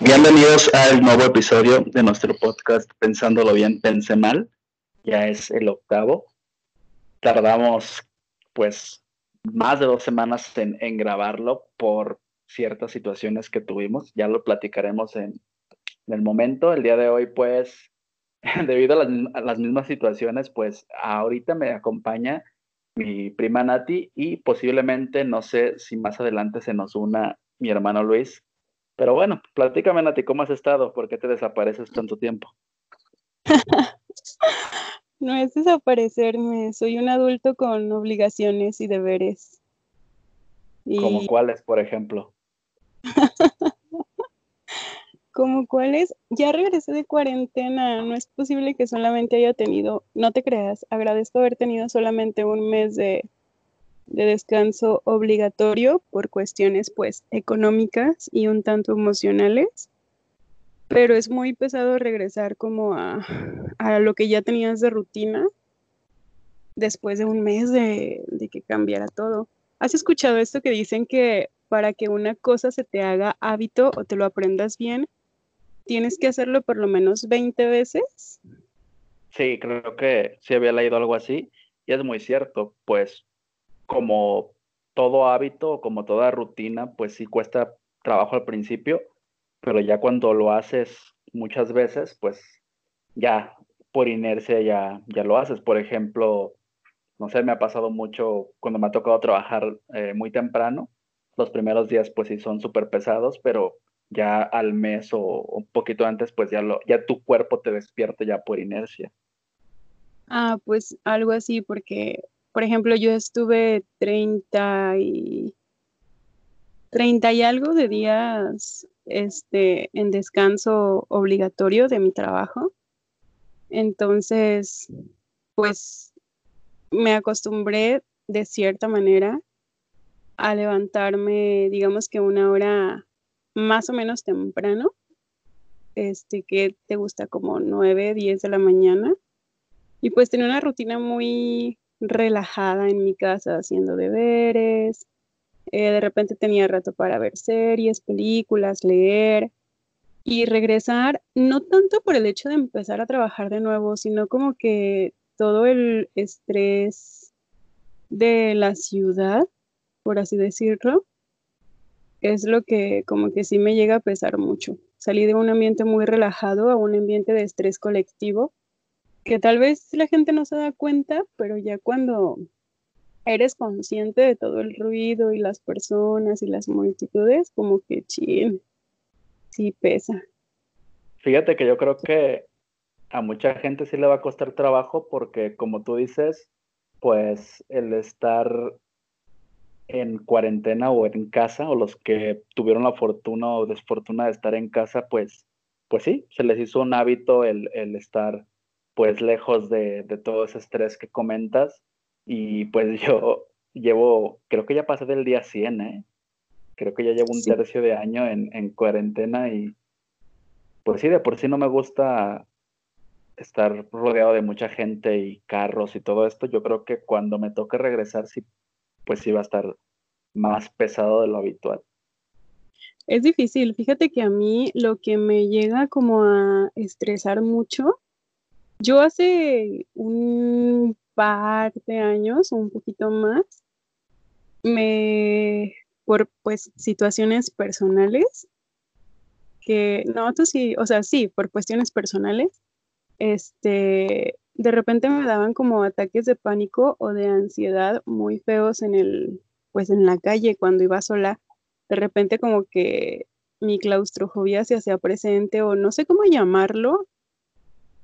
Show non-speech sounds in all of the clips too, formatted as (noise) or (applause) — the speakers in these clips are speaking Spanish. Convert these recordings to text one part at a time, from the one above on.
Bienvenidos al nuevo episodio de nuestro podcast Pensándolo bien, pensé mal. Ya es el octavo. Tardamos pues más de dos semanas en, grabarlo por ciertas situaciones que tuvimos. Ya lo platicaremos en, el momento. El día de hoy pues (laughs) debido a las, a las mismas situaciones pues ahorita me acompaña mi prima Nati y posiblemente no sé si más adelante se nos una mi hermano Luis pero bueno, platícame, Nati, ¿cómo has estado? ¿Por qué te desapareces tanto tiempo? (laughs) no es desaparecerme, soy un adulto con obligaciones y deberes. ¿Como cuáles, por ejemplo? (laughs) ¿Como cuáles? Ya regresé de cuarentena, no es posible que solamente haya tenido, no te creas, agradezco haber tenido solamente un mes de de descanso obligatorio por cuestiones pues económicas y un tanto emocionales, pero es muy pesado regresar como a, lo que ya tenías de rutina después de un mes de, de que cambiara todo. ¿Has escuchado esto que dicen que para que una cosa se te haga hábito o te lo aprendas bien, tienes que hacerlo por lo menos 20 veces? Sí, creo que sí había leído algo así y es muy cierto, pues como todo hábito, como toda rutina, pues sí cuesta trabajo al principio, pero ya cuando lo haces muchas veces, pues ya por inercia ya, ya lo haces. Por ejemplo, no sé, me ha pasado mucho cuando me ha tocado trabajar eh, muy temprano. Los primeros días pues sí son súper pesados, pero ya al mes o un poquito antes pues ya, lo, ya tu cuerpo te despierta ya por inercia. Ah, pues algo así, porque por ejemplo, yo estuve 30 y 30 y algo de días este, en descanso obligatorio de mi trabajo. Entonces, pues me acostumbré de cierta manera a levantarme, digamos que una hora más o menos temprano, este, que te gusta como 9, 10 de la mañana. Y pues tenía una rutina muy, relajada en mi casa haciendo deberes. Eh, de repente tenía rato para ver series, películas, leer y regresar, no tanto por el hecho de empezar a trabajar de nuevo, sino como que todo el estrés de la ciudad, por así decirlo, es lo que como que sí me llega a pesar mucho. Salí de un ambiente muy relajado a un ambiente de estrés colectivo que tal vez la gente no se da cuenta, pero ya cuando eres consciente de todo el ruido y las personas y las multitudes, como que chin, sí pesa. Fíjate que yo creo que a mucha gente sí le va a costar trabajo porque como tú dices, pues el estar en cuarentena o en casa o los que tuvieron la fortuna o desfortuna de estar en casa, pues, pues sí, se les hizo un hábito el, el estar pues lejos de, todo ese estrés que comentas. Y pues (laughs) yo llevo, creo que ya pasé del día 100, ¿eh? Creo que ya llevo un tercio de año en, cuarentena y pues sí, de por sí no me gusta estar rodeado de mucha gente y carros y todo esto. Yo creo que cuando me toque regresar, sí, pues sí va a estar más pesado de lo habitual. Es difícil. Fíjate que a mí lo que me llega como a estresar mucho yo hace un par de años, un poquito más, me, por pues situaciones personales, que, no, tú sí, o sea, sí, por cuestiones personales, este, de repente me daban como ataques de pánico o de ansiedad muy feos en el, pues en la calle cuando iba sola. De repente como que mi claustrofobia se hacía presente o no sé cómo llamarlo,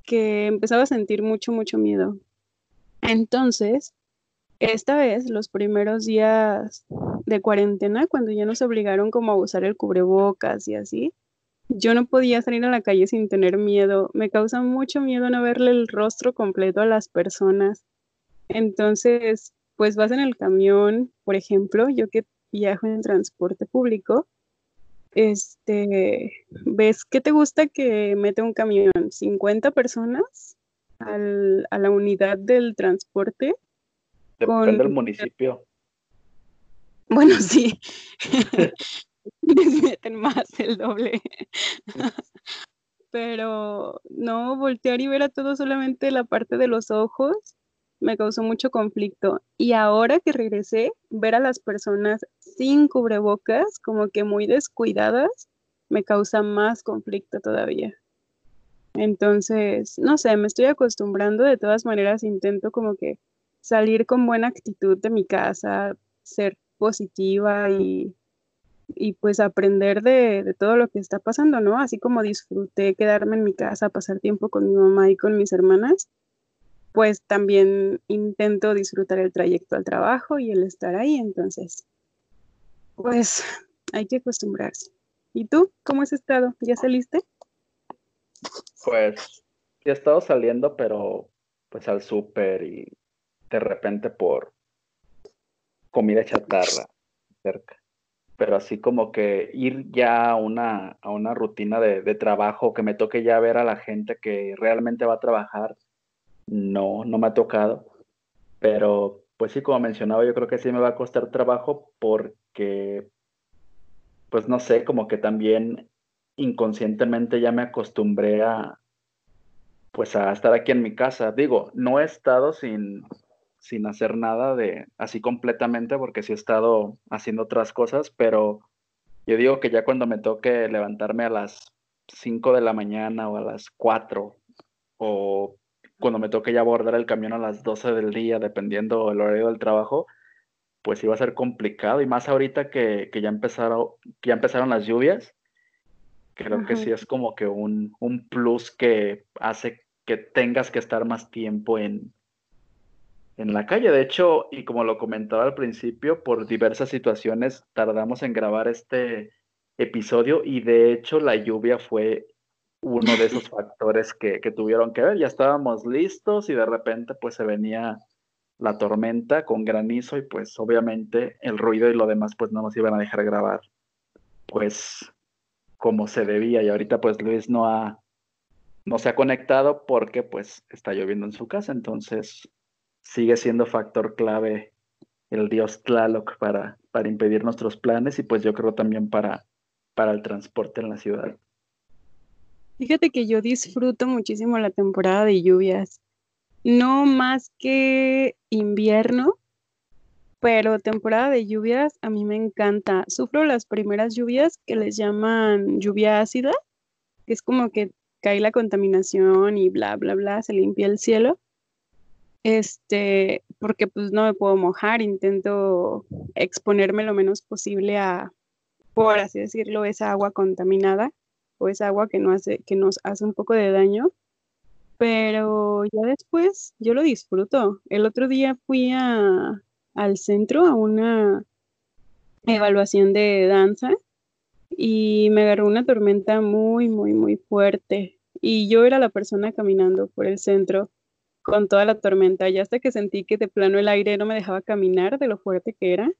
que empezaba a sentir mucho, mucho miedo. Entonces, esta vez, los primeros días de cuarentena, cuando ya nos obligaron como a usar el cubrebocas y así, yo no podía salir a la calle sin tener miedo. Me causa mucho miedo no verle el rostro completo a las personas. Entonces, pues vas en el camión, por ejemplo, yo que viajo en transporte público, este, ¿ves qué te gusta que mete un camión? ¿50 personas al, a la unidad del transporte? Depende del municipio. (laughs) Bueno, sí. (laughs) les meten más el doble. (laughs) Pero no, voltear y ver a todo solamente la parte de los ojos me causó mucho conflicto. Y ahora que regresé, ver a las personas sin cubrebocas, como que muy descuidadas, me causa más conflicto todavía. Entonces, no sé, me estoy acostumbrando, de todas maneras intento como que salir con buena actitud de mi casa, ser positiva y, pues aprender de, de, todo lo que está pasando, ¿no? Así como disfruté quedarme en mi casa, pasar tiempo con mi mamá y con mis hermanas, pues también intento disfrutar el trayecto al trabajo y el estar ahí. Entonces, pues (laughs) hay que acostumbrarse. ¿Y tú cómo has estado? ¿Ya saliste? Pues ya he estado saliendo, pero pues al súper y de repente por comida chatarra cerca. Pero así como que ir ya a una, a una rutina de, de trabajo, que me toque ya ver a la gente que realmente va a trabajar, no, no me ha tocado. Pero, pues sí, como mencionaba, yo creo que sí me va a costar trabajo porque, pues no sé, como que también inconscientemente ya me acostumbré a, pues a estar aquí en mi casa. Digo, no he estado sin, sin hacer nada de así completamente porque sí he estado haciendo otras cosas, pero yo digo que ya cuando me toque levantarme a las 5 de la mañana o a las 4 o cuando me toque ya abordar el camión a las 12 del día, dependiendo el horario del trabajo, pues iba a ser complicado. Y más ahorita que, ya, empezaron, ya empezaron las lluvias, creo que sí es como que un, un, plus que hace que tengas que estar más tiempo en, en la calle. De hecho, y como lo comentaba al principio, por diversas situaciones tardamos en grabar este episodio y de hecho la lluvia fue uno de esos factores que, tuvieron que ver. Ya estábamos listos y de repente pues se venía la tormenta con granizo y pues obviamente el ruido y lo demás pues no nos iban a dejar grabar pues como se debía y ahorita pues Luis no ha no se ha conectado porque pues está lloviendo en su casa entonces sigue siendo factor clave el dios Tlaloc para, para impedir nuestros planes y pues yo creo también para, para el transporte en la ciudad. Fíjate que yo disfruto muchísimo la temporada de lluvias. No más que invierno, pero temporada de lluvias a mí me encanta. Sufro las primeras lluvias que les llaman lluvia ácida, que es como que cae la contaminación y bla, bla, bla, se limpia el cielo. Este, porque pues no me puedo mojar, intento exponerme lo menos posible a, por así decirlo, esa agua contaminada o esa agua que, no hace, que nos hace un poco de daño, pero ya después yo lo disfruto. El otro día fui a, al centro a una evaluación de danza y me agarró una tormenta muy, muy, muy fuerte. Y yo era la persona caminando por el centro con toda la tormenta. Y hasta que sentí que de plano el aire no me dejaba caminar de lo fuerte que era,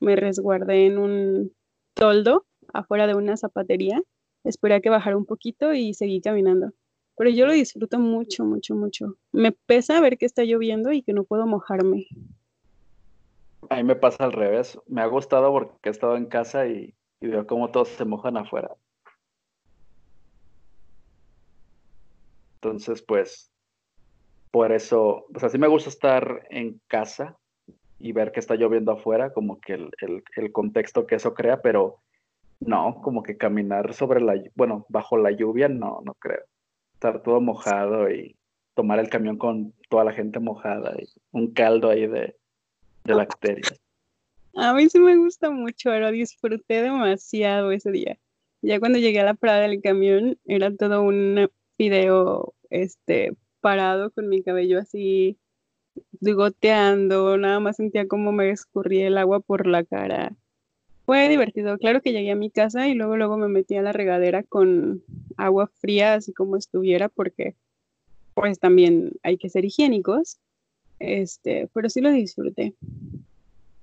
me resguardé en un toldo afuera de una zapatería esperé a que bajara un poquito y seguí caminando. Pero yo lo disfruto mucho, mucho, mucho. Me pesa ver que está lloviendo y que no puedo mojarme. A mí me pasa al revés. Me ha gustado porque he estado en casa y, veo cómo todos se mojan afuera. Entonces, pues, por eso, pues así me gusta estar en casa y ver que está lloviendo afuera, como que el, el contexto que eso crea, pero no, como que caminar sobre la, bueno, bajo la lluvia, no, no creo. Estar todo mojado y tomar el camión con toda la gente mojada y un caldo ahí de, de bacterias. A mí sí me gusta mucho, lo disfruté demasiado ese día. Ya cuando llegué a la parada del camión, era todo un video este, parado con mi cabello así goteando, nada más sentía como me escurría el agua por la cara. Fue divertido. Claro que llegué a mi casa y luego luego me metí a la regadera con agua fría, así como estuviera, porque pues también hay que ser higiénicos. Este, pero sí lo disfruté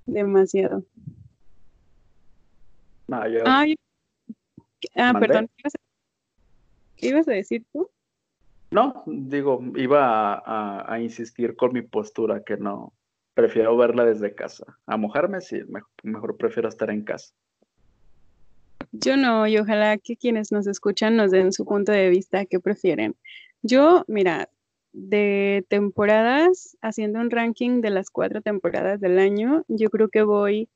demasiado. No, yo... Ah, perdón. ¿Qué ibas, a, decir tú? No, digo, iba a insistir con mi postura que no, prefiero verla desde casa. A mojarme, sí, mejor, prefiero estar en casa. Yo no, y ojalá que quienes nos escuchan nos den su punto de vista, qué prefieren. Yo, mira, de temporadas, haciendo un ranking de las cuatro temporadas del año, yo creo que voy,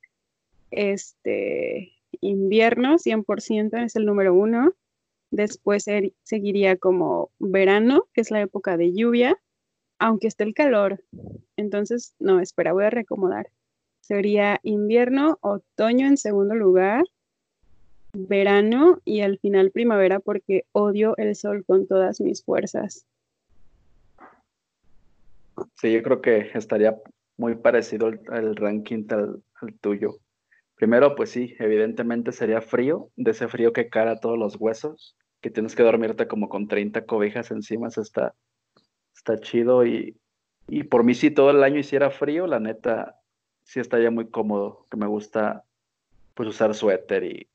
este, invierno, 100% es el número uno. Después seguiría como verano, que es la época de lluvia, aunque esté el calor. Entonces, no, espera, voy a reacomodar. Sería invierno, otoño en segundo lugar, verano y al final primavera porque odio el sol con todas mis fuerzas. Sí, yo creo que estaría muy parecido el, ranking al, tuyo. Primero, pues sí, evidentemente sería frío, de ese frío que cara todos los huesos, que tienes que dormirte como con 30 cobijas encima, eso está chido y, y por mí si todo el año hiciera frío, la neta, sí estaría muy cómodo, que me gusta pues usar suéter y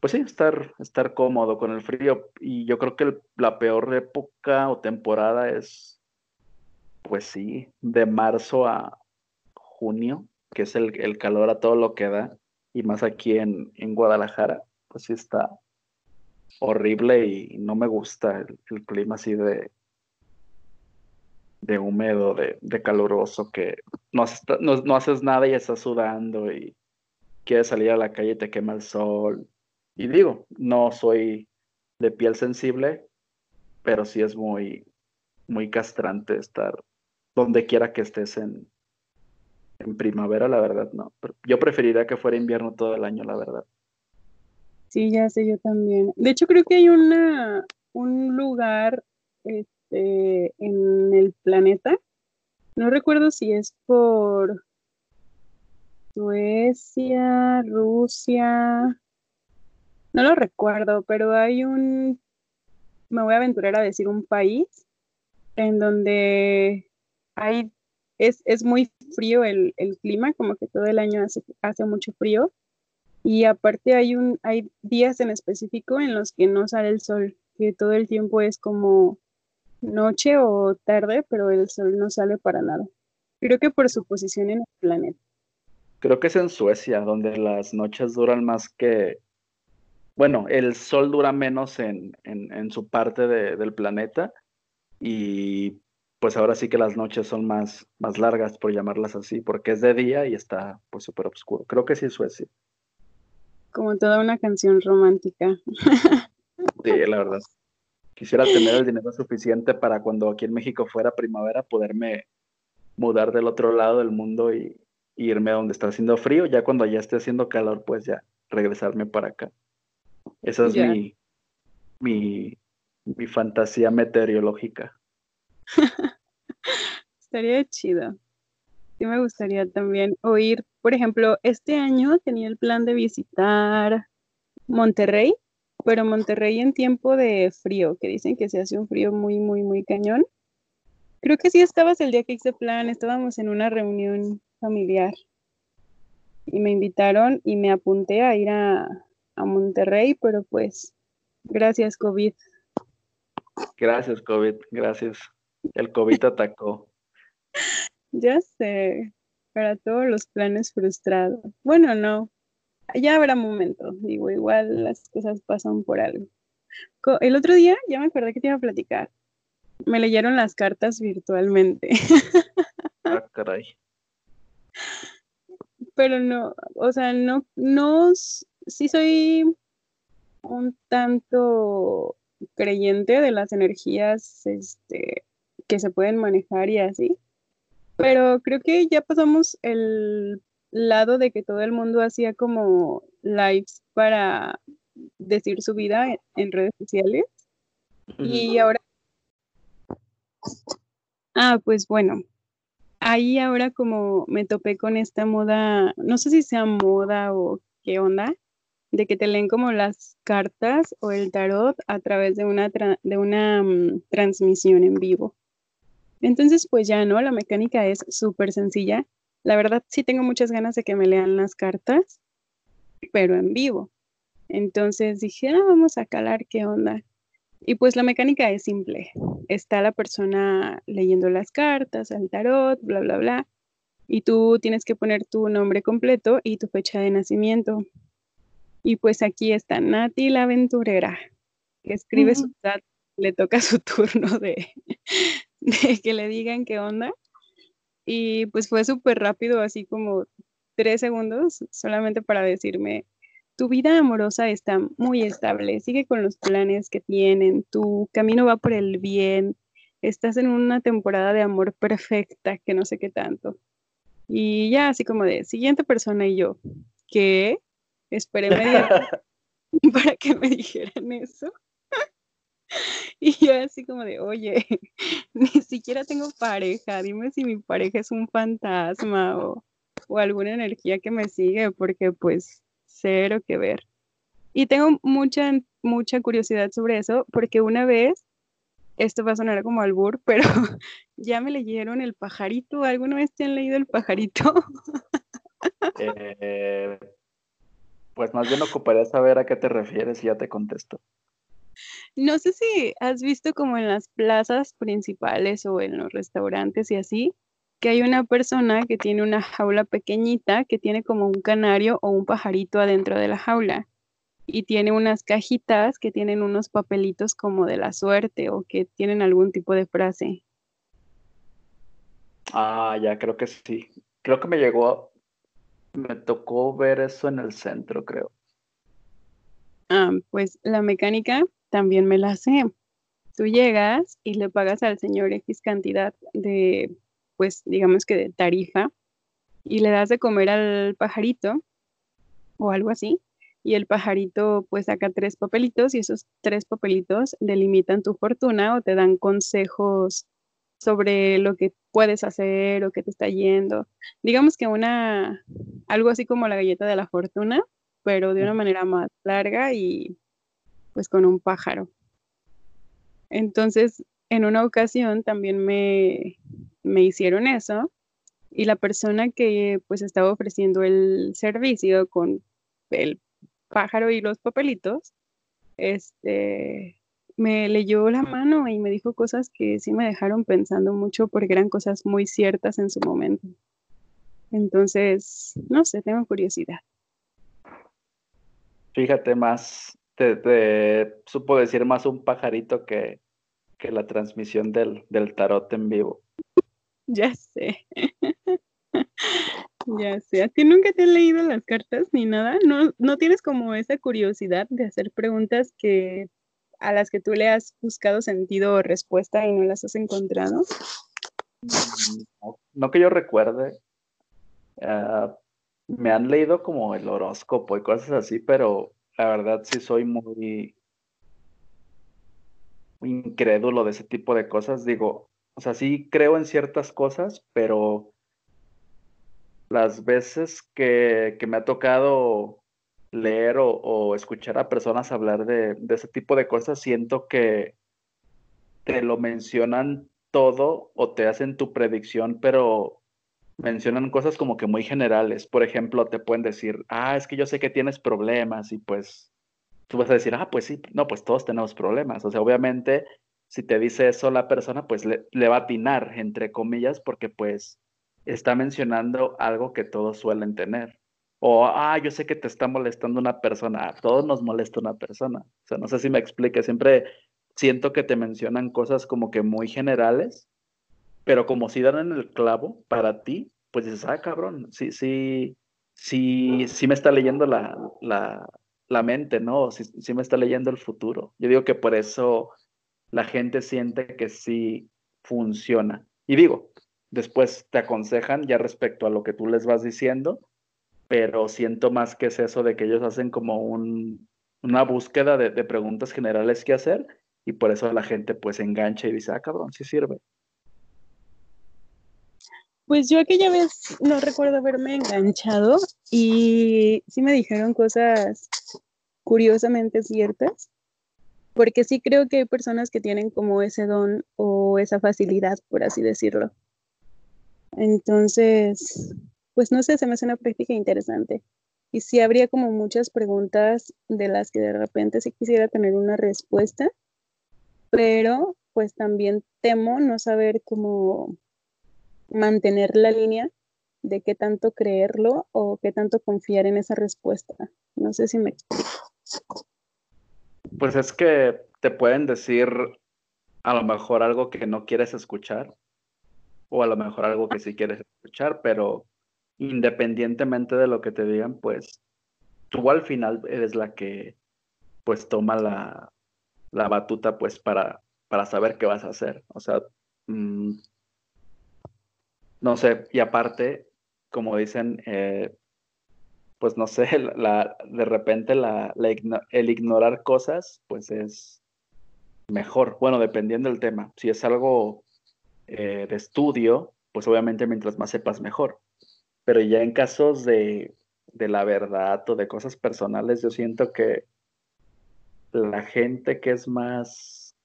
pues sí, estar, estar cómodo con el frío. Y yo creo que la peor época o temporada es, pues sí, de marzo a junio, que es el, calor a todo lo que da, y más aquí en, en Guadalajara, pues sí está horrible y no me gusta el clima así de, de húmedo, de, de caluroso, que no, no, haces nada y estás sudando y quieres salir a la calle y te quema el sol. Y digo, no soy de piel sensible, pero sí es muy, muy castrante estar donde quiera que estés en, en primavera, la verdad, no. Yo preferiría que fuera invierno todo el año, la verdad. Sí, ya sé, yo también. De hecho, creo que hay una, un lugar, este, en el planeta. No recuerdo si es por Suecia, Rusia. No lo recuerdo, pero hay un, me voy a aventurar a decir un país en donde hay, es, es muy frío el, el, clima, como que todo el año hace, hace mucho frío. Y aparte hay, un, hay días en específico en los que no sale el sol, que todo el tiempo es como noche o tarde, pero el sol no sale para nada. Creo que por su posición en el planeta. Creo que es en Suecia, donde las noches duran más que... Bueno, el sol dura menos en, su parte del planeta y pues ahora sí que las noches son más, más largas, por llamarlas así, porque es de día y está pues súper oscuro. Creo que sí es Suecia. Como toda una canción romántica. Sí, la verdad. Quisiera tener el dinero suficiente para cuando aquí en México fuera primavera poderme mudar del otro lado del mundo y, irme a donde está haciendo frío. Ya cuando ya esté haciendo calor, pues ya regresarme para acá. Esa es mi, mi, mi fantasía meteorológica. (laughs) Estaría chido. Sí me gustaría también oír, por ejemplo, este año tenía el plan de visitar Monterrey pero Monterrey en tiempo de frío, que dicen que se hace un frío muy, muy, muy cañón. Creo que sí estabas el día que hice plan, estábamos en una reunión familiar y me invitaron y me apunté a ir a, a Monterrey, pero pues gracias COVID. Gracias COVID, gracias. El COVID atacó. (laughs) ya sé, para todos los planes frustrados. Bueno, no, ya habrá momento, digo, igual las cosas pasan por algo. El otro día, ya me acordé que te iba a platicar, me leyeron las cartas virtualmente. (laughs) Ah, caray. Pero no, o sea, no, no, sí soy un tanto creyente de las energías este, que se pueden manejar y así, pero creo que ya pasamos el lado de que todo el mundo hacía como lives para decir su vida en, redes sociales. Y ahora... Ah, pues bueno, ahí ahora como me topé con esta moda, no sé si sea moda o qué onda, de que te leen como las cartas o el tarot a través de una, de una mm, transmisión en vivo. Entonces, pues ya, ¿no? La mecánica es súper sencilla la verdad sí tengo muchas ganas de que me lean las cartas, pero en vivo. Entonces dije, ah, vamos a calar qué onda. Y pues la mecánica es simple. Está la persona leyendo las cartas, el tarot, bla, bla, bla. Y tú tienes que poner tu nombre completo y tu fecha de nacimiento. Y pues aquí está Nati la aventurera, que escribe su chat, le toca (laughs) su turno de, de que le digan qué onda. Y pues fue súper rápido, así como tres segundos, solamente para decirme, tu vida amorosa está muy estable, sigue con los planes que tienen, tu camino va por el bien, estás en una temporada de amor perfecta, que no sé qué tanto. Y ya así como de, siguiente persona y yo, ¿qué? Esperé media (laughs) para que me dijeran eso. (laughs) Y yo así como de, oye, (laughs) ni siquiera tengo pareja, dime si mi pareja es un fantasma o, o alguna energía que me sigue, porque pues cero que ver. Y tengo mucha, mucha curiosidad sobre eso, porque una vez, esto va a sonar como albur, (laughs) pero ya me leyeron El pajarito. ¿Alguna vez te han leído El pajarito? Eh, pues más bien ocuparía saber a qué te refieres y ya te contesto. No sé si has visto como en las plazas principales o en los restaurantes y así, que hay una persona que tiene una jaula pequeñita que tiene como un canario o un pajarito adentro de la jaula y tiene unas cajitas que tienen unos papelitos como de la suerte o que tienen algún tipo de frase. Ah, ya creo que sí. Creo que me llegó, me tocó ver eso en el centro, creo. Ah, pues la mecánica también me la sé. Tú llegas y le pagas al señor X cantidad de, pues digamos que de tarifa, y le das de comer al pajarito o algo así, y el pajarito pues saca tres papelitos y esos tres papelitos delimitan tu fortuna o te dan consejos sobre lo que puedes hacer o qué te está yendo. Digamos que una, algo así como la galleta de la fortuna, pero de una manera más larga y pues con un pájaro. Entonces, en una ocasión también me, me hicieron eso y la persona que pues estaba ofreciendo el servicio con el pájaro y los papelitos, este, me leyó la mano y me dijo cosas que sí me dejaron pensando mucho porque eran cosas muy ciertas en su momento. Entonces, no sé, tengo curiosidad. Fíjate más, te, supo decir más un pajarito que, que la transmisión del, del tarot en vivo. Ya sé. (laughs) Ya sé, ¿a ti nunca te han leído las cartas ni nada? ¿No, ¿No tienes como esa curiosidad de hacer preguntas que a las que tú le has buscado sentido o respuesta y no las has encontrado? No, que yo recuerde. Ah, me han leído como el horóscopo y cosas así, pero la verdad sí soy muy incrédulo de ese tipo de cosas. Digo, o sea, sí creo en ciertas cosas, pero las veces que, me ha tocado leer o, escuchar a personas hablar de, ese tipo de cosas, siento que te lo mencionan todo o te hacen tu predicción, pero mencionan cosas como que muy generales. Por ejemplo, te pueden decir, ah, es que yo sé que tienes problemas y pues tú vas a decir, ah, pues sí, no, pues todos tenemos problemas. O sea, obviamente, si te dice eso la persona, pues le, le va a atinar, entre comillas, porque pues está mencionando algo que todos suelen tener. O, ah, yo sé que te está molestando una persona. A todos nos molesta una persona. O sea, no sé si me explique. Siempre siento que te mencionan cosas como que muy generales, pero como si dan en el clavo para ti, pues dices, ah, cabrón, sí, sí, sí, sí me está leyendo la, la, la mente, ¿no? Sí, sí me está leyendo el futuro. Yo digo que por eso la gente siente que sí funciona. Y digo, después te aconsejan ya respecto a lo que tú les vas diciendo, pero siento más que es eso de que ellos hacen como un, una búsqueda de, preguntas generales que hacer y por eso la gente pues engancha y dice, ah, cabrón, sí sirve. Pues yo aquella vez no recuerdo haberme enganchado y sí me dijeron cosas curiosamente ciertas, porque sí creo que hay personas que tienen como ese don o esa facilidad, por así decirlo. Entonces, pues no sé, se me hace una práctica interesante. Y sí habría como muchas preguntas de las que de repente sí quisiera tener una respuesta, pero pues también temo no saber cómo mantener la línea de qué tanto creerlo o qué tanto confiar en esa respuesta. No sé si me. Pues es que te pueden decir a lo mejor algo que no quieres escuchar o a lo mejor algo que sí quieres escuchar, pero independientemente de lo que te digan, pues tú al final eres la que pues toma la, la batuta pues para, para saber qué vas a hacer. O sea, mm, no sé, y aparte, como dicen, eh, pues no sé, (laughs) la, de repente la, el ignorar cosas, pues es mejor. Bueno, dependiendo del tema. Si es algo eh, de estudio, pues obviamente mientras más sepas, mejor. Pero ya en casos de, de la verdad o de cosas personales, yo siento que la gente que es más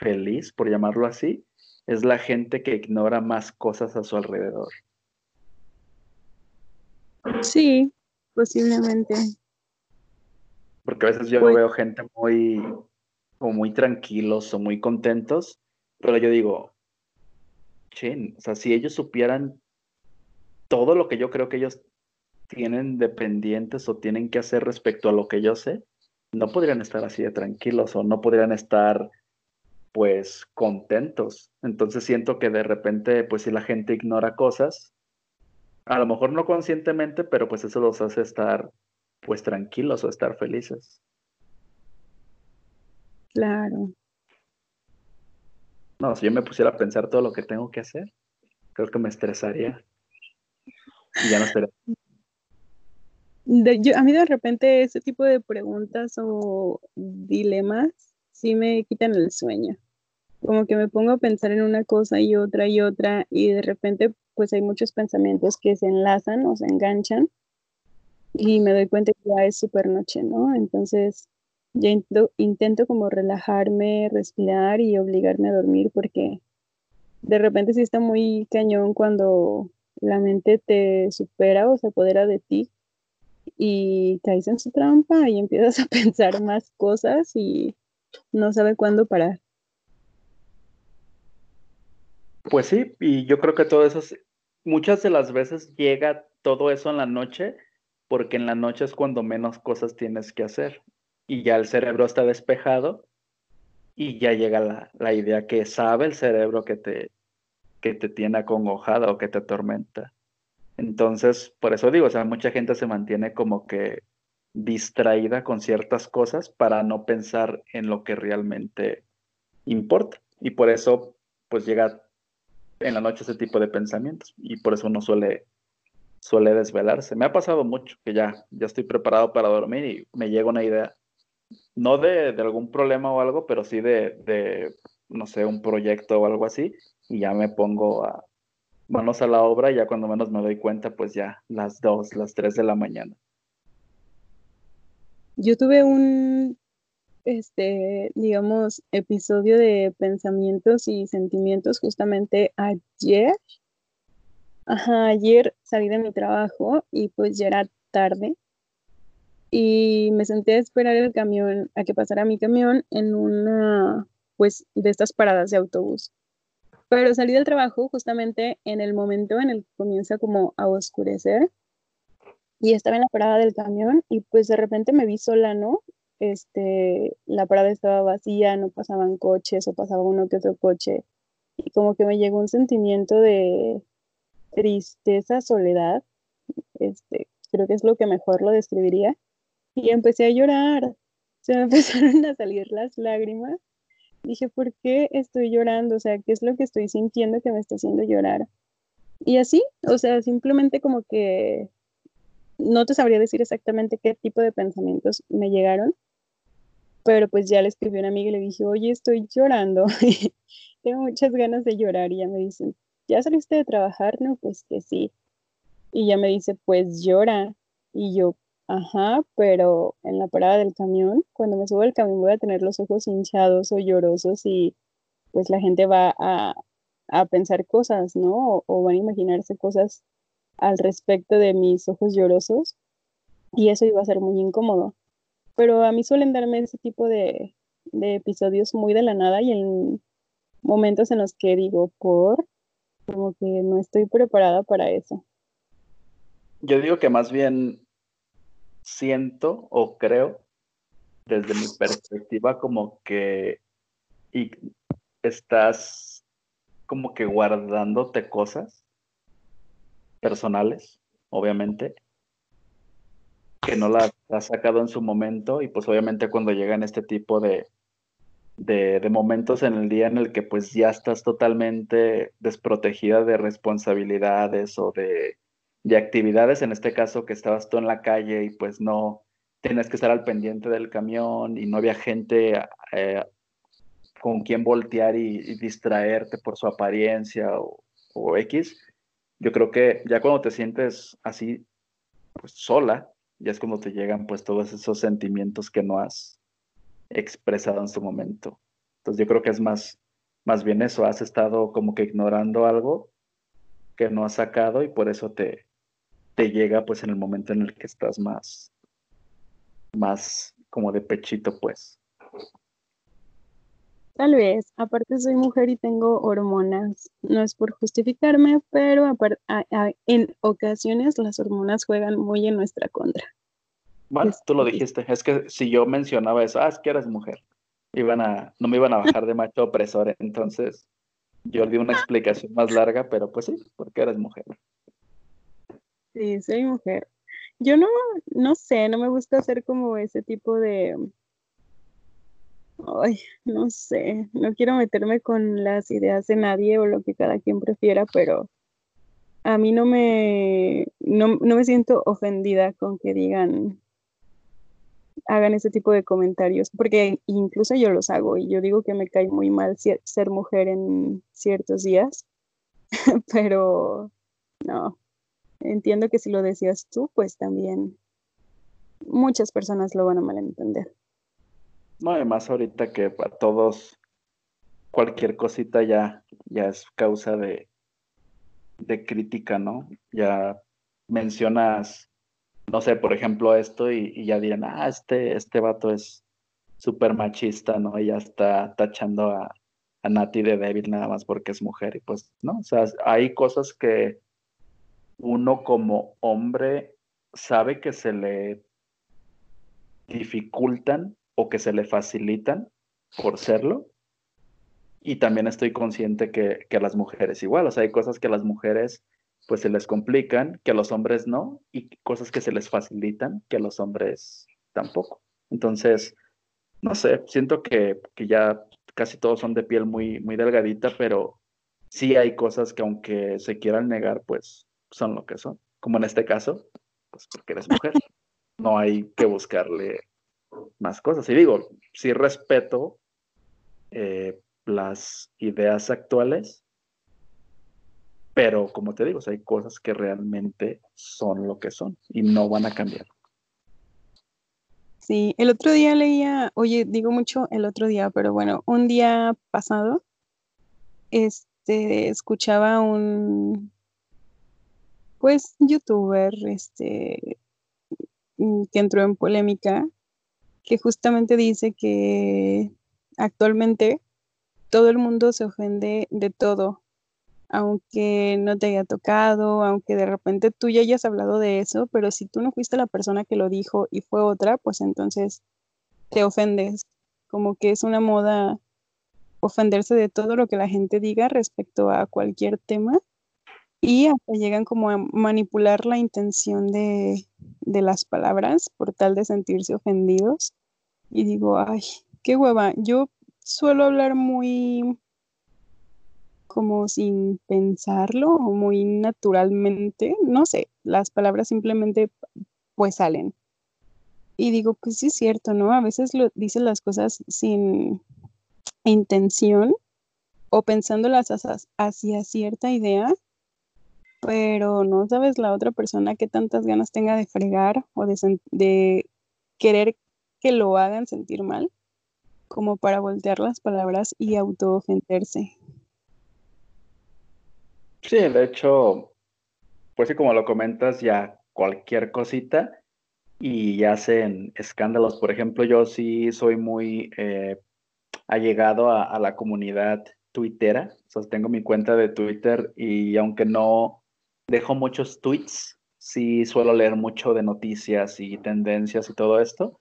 feliz, por llamarlo así, es la gente que ignora más cosas a su alrededor. Sí, posiblemente. Porque a veces yo pues veo gente muy, o muy tranquilos o muy contentos, pero yo digo, chin, o sea, si ellos supieran todo lo que yo creo que ellos tienen dependientes o tienen que hacer respecto a lo que yo sé, no podrían estar así de tranquilos o no podrían estar pues contentos. Entonces siento que de repente, pues si la gente ignora cosas, a lo mejor no conscientemente, pero pues eso los hace estar pues tranquilos o estar felices. Claro. No, si yo me pusiera a pensar todo lo que tengo que hacer, creo que me estresaría y ya no estaría. a mí de repente ese tipo de preguntas o dilemas sí me quitan el sueño como que me pongo a pensar en una cosa y otra y otra y de repente pues hay muchos pensamientos que se enlazan o se enganchan y me doy cuenta que ya es súper noche, ¿no? Entonces ya intento, como relajarme, respirar y obligarme a dormir porque de repente sí está muy cañón cuando la mente te supera o se apodera de ti y caes en su trampa y empiezas a (laughs) pensar más cosas y no sabe cuándo parar. Pues sí, y yo creo que todo eso, muchas de las veces llega todo eso en la noche, porque en la noche es cuando menos cosas tienes que hacer. Y ya el cerebro está despejado y ya llega la, la idea que sabe el cerebro que te, que te tiene acongojada o que te atormenta. Entonces, por eso digo, o sea, mucha gente se mantiene como que distraída con ciertas cosas para no pensar en lo que realmente importa. Y por eso, pues llega en la noche ese tipo de pensamientos y por eso uno suele, suele desvelarse. Me ha pasado mucho que ya, ya estoy preparado para dormir y me llega una idea, no de, algún problema o algo, pero sí de, de, no sé, un proyecto o algo así y ya me pongo a manos a la obra y ya cuando menos me doy cuenta, pues ya las dos, las tres de la mañana. Yo tuve un este, digamos, episodio de pensamientos y sentimientos justamente ayer. Ajá, ayer salí de mi trabajo y pues ya era tarde y me senté a esperar el camión, a que pasara mi camión en una, pues, de estas paradas de autobús. Pero salí del trabajo justamente en el momento en el que comienza como a oscurecer y estaba en la parada del camión y pues de repente me vi sola, ¿no? Este, la parada estaba vacía, no pasaban coches o pasaba uno que otro coche. Y como que me llegó un sentimiento de tristeza, soledad, este, creo que es lo que mejor lo describiría. Y empecé a llorar, se me (laughs) empezaron a salir las lágrimas. Dije, ¿por qué estoy llorando? O sea, ¿qué es lo que estoy sintiendo que me está haciendo llorar? Y así, o sea, simplemente como que no te sabría decir exactamente qué tipo de pensamientos me llegaron, pero pues ya le escribí a una amiga y le dije, oye, estoy llorando, (laughs) tengo muchas ganas de llorar y ya me dicen, ¿ya saliste de trabajar? No, pues que sí. Y ya me dice, pues llora. Y yo, ajá, pero en la parada del camión, cuando me subo al camión voy a tener los ojos hinchados o llorosos y pues la gente va a, pensar cosas, ¿no? O, o, van a imaginarse cosas al respecto de mis ojos llorosos y eso iba a ser muy incómodo pero a mí suelen darme ese tipo de, episodios muy de la nada y en momentos en los que digo, por, como que no estoy preparada para eso. Yo digo que más bien siento o creo, desde mi perspectiva, como que y estás como que guardándote cosas personales, obviamente, que no las has sacado en su momento y pues obviamente cuando llegan este tipo de, de, momentos en el día en el que pues ya estás totalmente desprotegida de responsabilidades o de, de actividades, en este caso que estabas tú en la calle y pues no tienes que estar al pendiente del camión y no había gente eh, con quien voltear y, distraerte por su apariencia o, o, X. Yo creo que ya cuando te sientes así, pues sola, ya es cuando te llegan pues todos esos sentimientos que no has expresado en su momento. Entonces yo creo que es más, más bien eso, has estado como que ignorando algo que no has sacado y por eso te, te llega pues en el momento en el que estás más, más como de pechito pues. Tal vez, aparte soy mujer y tengo hormonas. No es por justificarme, pero en ocasiones las hormonas juegan muy en nuestra contra. Bueno, tú lo dijiste. Es que si yo mencionaba eso, ah, es que eres mujer, iban a, no me iban a bajar de macho opresor. Entonces, yo di una explicación más larga, pero pues sí, porque eres mujer. Sí, soy mujer. Yo no, no sé, no me gusta hacer como ese tipo de Ay, no sé, no quiero meterme con las ideas de nadie o lo que cada quien prefiera, pero a mí no me, no, me siento ofendida con que digan, hagan ese tipo de comentarios, porque incluso yo los hago y yo digo que me cae muy mal ser mujer en ciertos días, (laughs) pero no, entiendo que si lo decías tú, pues también muchas personas lo van a malentender. No, además ahorita que para todos cualquier cosita ya, ya es causa de, de crítica, ¿no? Ya mencionas, no sé, por ejemplo, esto y, ya dirán, ah, este, este vato es súper machista, ¿no? Y ya está tachando a, a Nati de débil nada más porque es mujer. Y pues, ¿no? O sea, hay cosas que uno como hombre sabe que se le dificultan o que se le facilitan por serlo. Y también estoy consciente que, que a las mujeres igual, o sea, hay cosas que a las mujeres pues se les complican, que a los hombres no, y cosas que se les facilitan, que a los hombres tampoco. Entonces, no sé, siento que, que ya casi todos son de piel muy, muy delgadita, pero sí hay cosas que aunque se quieran negar, pues son lo que son. Como en este caso, pues porque eres mujer. No hay que buscarle más cosas. Y digo, sí respeto eh, las ideas actuales, pero como te digo, hay cosas que realmente son lo que son y no van a cambiar. Sí, el otro día leía, oye, digo mucho el otro día, pero bueno, un día pasado, este, escuchaba un, pues, youtuber, este, que entró en polémica que justamente dice que actualmente todo el mundo se ofende de todo, aunque no te haya tocado, aunque de repente tú ya hayas hablado de eso, pero si tú no fuiste la persona que lo dijo y fue otra, pues entonces te ofendes. Como que es una moda ofenderse de todo lo que la gente diga respecto a cualquier tema y hasta llegan como a manipular la intención de, las palabras por tal de sentirse ofendidos. Y digo, ay, qué hueva. Yo suelo hablar muy como sin pensarlo muy naturalmente, no sé, las palabras simplemente pues salen. Y digo, pues sí es cierto, ¿no? A veces lo dicen las cosas sin intención o pensándolas hacia cierta idea pero no sabes la otra persona qué tantas ganas tenga de fregar o de, querer que lo hagan sentir mal, como para voltear las palabras y auto-ofenderse. Sí, de hecho, pues sí, como lo comentas, ya cualquier cosita y hacen escándalos. Por ejemplo, yo sí soy muy eh, allegado a, la comunidad tuitera, o sea, tengo mi cuenta de Twitter y aunque no dejo muchos tweets, sí suelo leer mucho de noticias y tendencias y todo esto.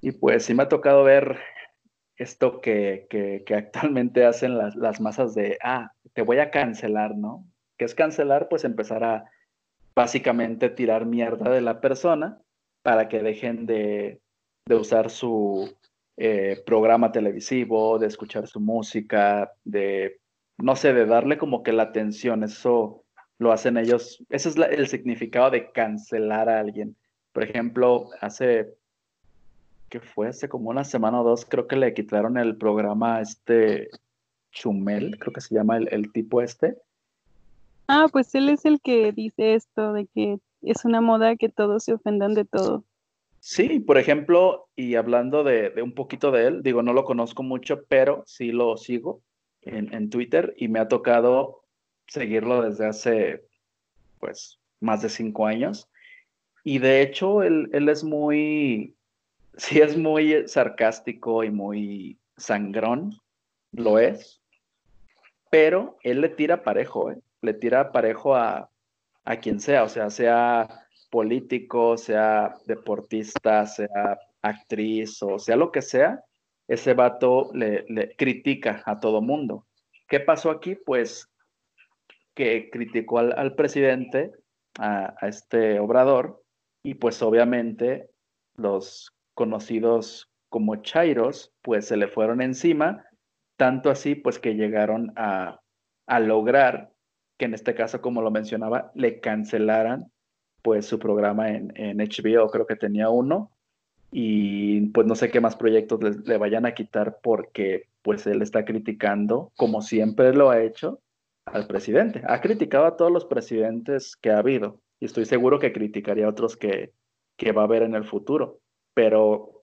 Y pues sí me ha tocado ver esto que, que, actualmente hacen las, las, masas de, ah, te voy a cancelar, ¿no? ¿Qué es cancelar? Pues empezar a básicamente tirar mierda de la persona para que dejen de, de usar su eh, programa televisivo, de escuchar su música, de, no sé, de darle como que la atención. Eso lo hacen ellos, ese es el significado de cancelar a alguien. Por ejemplo, hace, ¿qué fue? Hace como una semana o dos, creo que le quitaron el programa este Chumel, creo que se llama el, el tipo este. Ah, pues él es el que dice esto de que es una moda que todos se ofendan de todo. Sí, por ejemplo, y hablando de, un poquito de él, digo, no lo conozco mucho, pero sí lo sigo en, Twitter y me ha tocado seguirlo desde hace, pues, más de cinco años. Y de hecho, él, él es muy, (laughs) sí es muy sarcástico y muy sangrón, lo es, pero él le tira parejo, ¿eh? le tira parejo a, a quien sea, o sea, sea político, sea deportista, sea actriz o sea lo que sea, ese vato le, critica a todo mundo. ¿Qué pasó aquí? Pues que criticó al, presidente, a, este obrador, y pues obviamente los conocidos como Chairos, pues se le fueron encima, tanto así pues que llegaron a, a lograr que en este caso, como lo mencionaba, le cancelaran pues su programa en, en HBO, creo que tenía uno, y pues no sé qué más proyectos le, vayan a quitar porque pues él está criticando, como siempre lo ha hecho, al presidente. Ha criticado a todos los presidentes que ha habido y estoy seguro que criticaría a otros que, que va a haber en el futuro, pero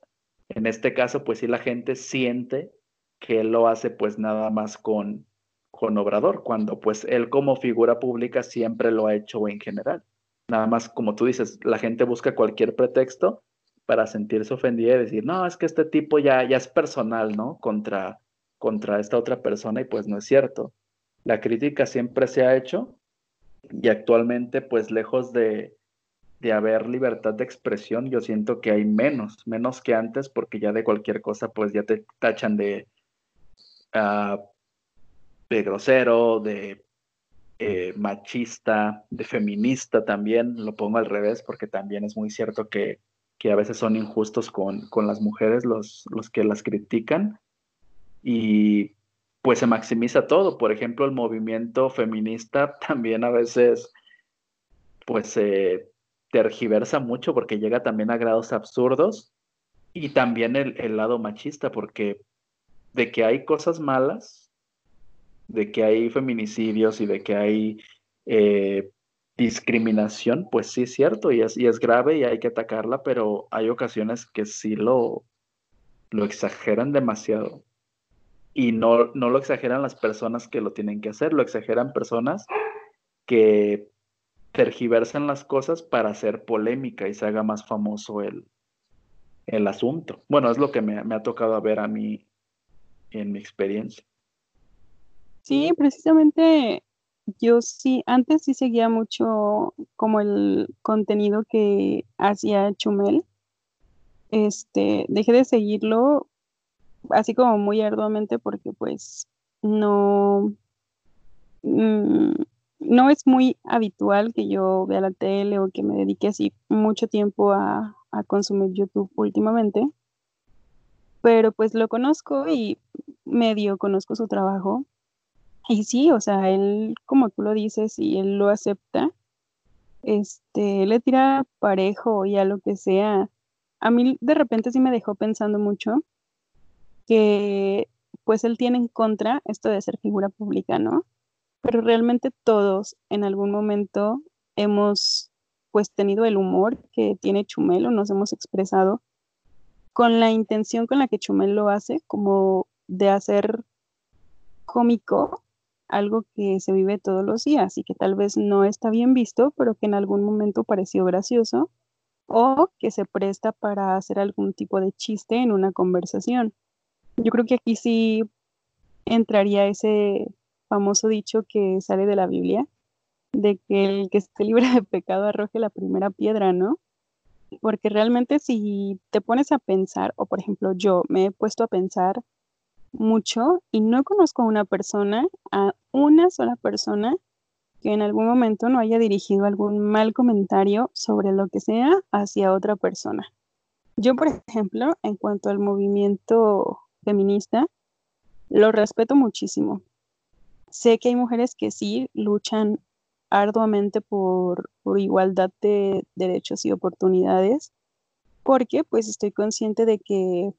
en este caso pues sí la gente siente que él lo hace pues nada más con, con Obrador, cuando pues él como figura pública siempre lo ha hecho en general. Nada más, como tú dices, la gente busca cualquier pretexto para sentirse ofendida y decir, no, es que este tipo ya, ya es personal, ¿no? Contra, contra esta otra persona y pues no es cierto. La crítica siempre se ha hecho y actualmente pues lejos de, de haber libertad de expresión, yo siento que hay menos, menos que antes porque ya de cualquier cosa pues ya te tachan de, uh, de grosero, de eh, machista, de feminista también, lo pongo al revés porque también es muy cierto que, a veces son injustos con, las mujeres los, los que las critican. Y pues se maximiza todo. Por ejemplo, el movimiento feminista (laughs) también a veces pues se tergiversa mucho porque llega también a grados absurdos y también el, lado machista porque de que hay cosas malas, de que hay feminicidios y de que hay eh, discriminación, pues sí es cierto y es, es grave y hay que atacarla, pero hay ocasiones que sí lo, lo exageran demasiado. Y no, no lo exageran las personas que lo tienen que hacer, lo exageran personas que tergiversan las cosas para hacer polémica y se haga más famoso el, el asunto. Bueno, es lo que me, me ha tocado ver a mí en mi experiencia. Sí, precisamente yo sí, antes sí seguía mucho como el contenido que hacía Chumel. Este, dejé de seguirlo así como muy arduamente porque pues no, mm, no es muy habitual que yo vea la tele o que me dedique así mucho tiempo a, a consumir YouTube últimamente. Pero pues lo conozco y medio conozco su trabajo y sí, o sea, él, como tú lo dices, y él lo acepta, este, le tira parejo y a lo que sea. A mí de repente sí me dejó pensando mucho que pues él tiene en contra esto de ser figura pública, ¿no? Pero realmente todos en algún momento hemos pues tenido el humor que tiene Chumelo, nos hemos expresado con la intención con la que Chumel lo hace, como de hacer cómico algo que se vive todos los días y que tal vez no está bien visto, pero que en algún momento pareció gracioso o que se presta para hacer algún tipo de chiste en una conversación. Yo creo que aquí sí entraría ese famoso dicho que sale de la Biblia, de que el que esté libre de pecado arroje la primera piedra, ¿no? Porque realmente si te pones a pensar, o por ejemplo yo me he puesto a pensar mucho y no conozco a una persona, a una sola persona que en algún momento no haya dirigido algún mal comentario sobre lo que sea hacia otra persona. Yo, por ejemplo, en cuanto al movimiento feminista, lo respeto muchísimo. Sé que hay mujeres que sí luchan arduamente por, igualdad de derechos y oportunidades, porque pues estoy consciente de que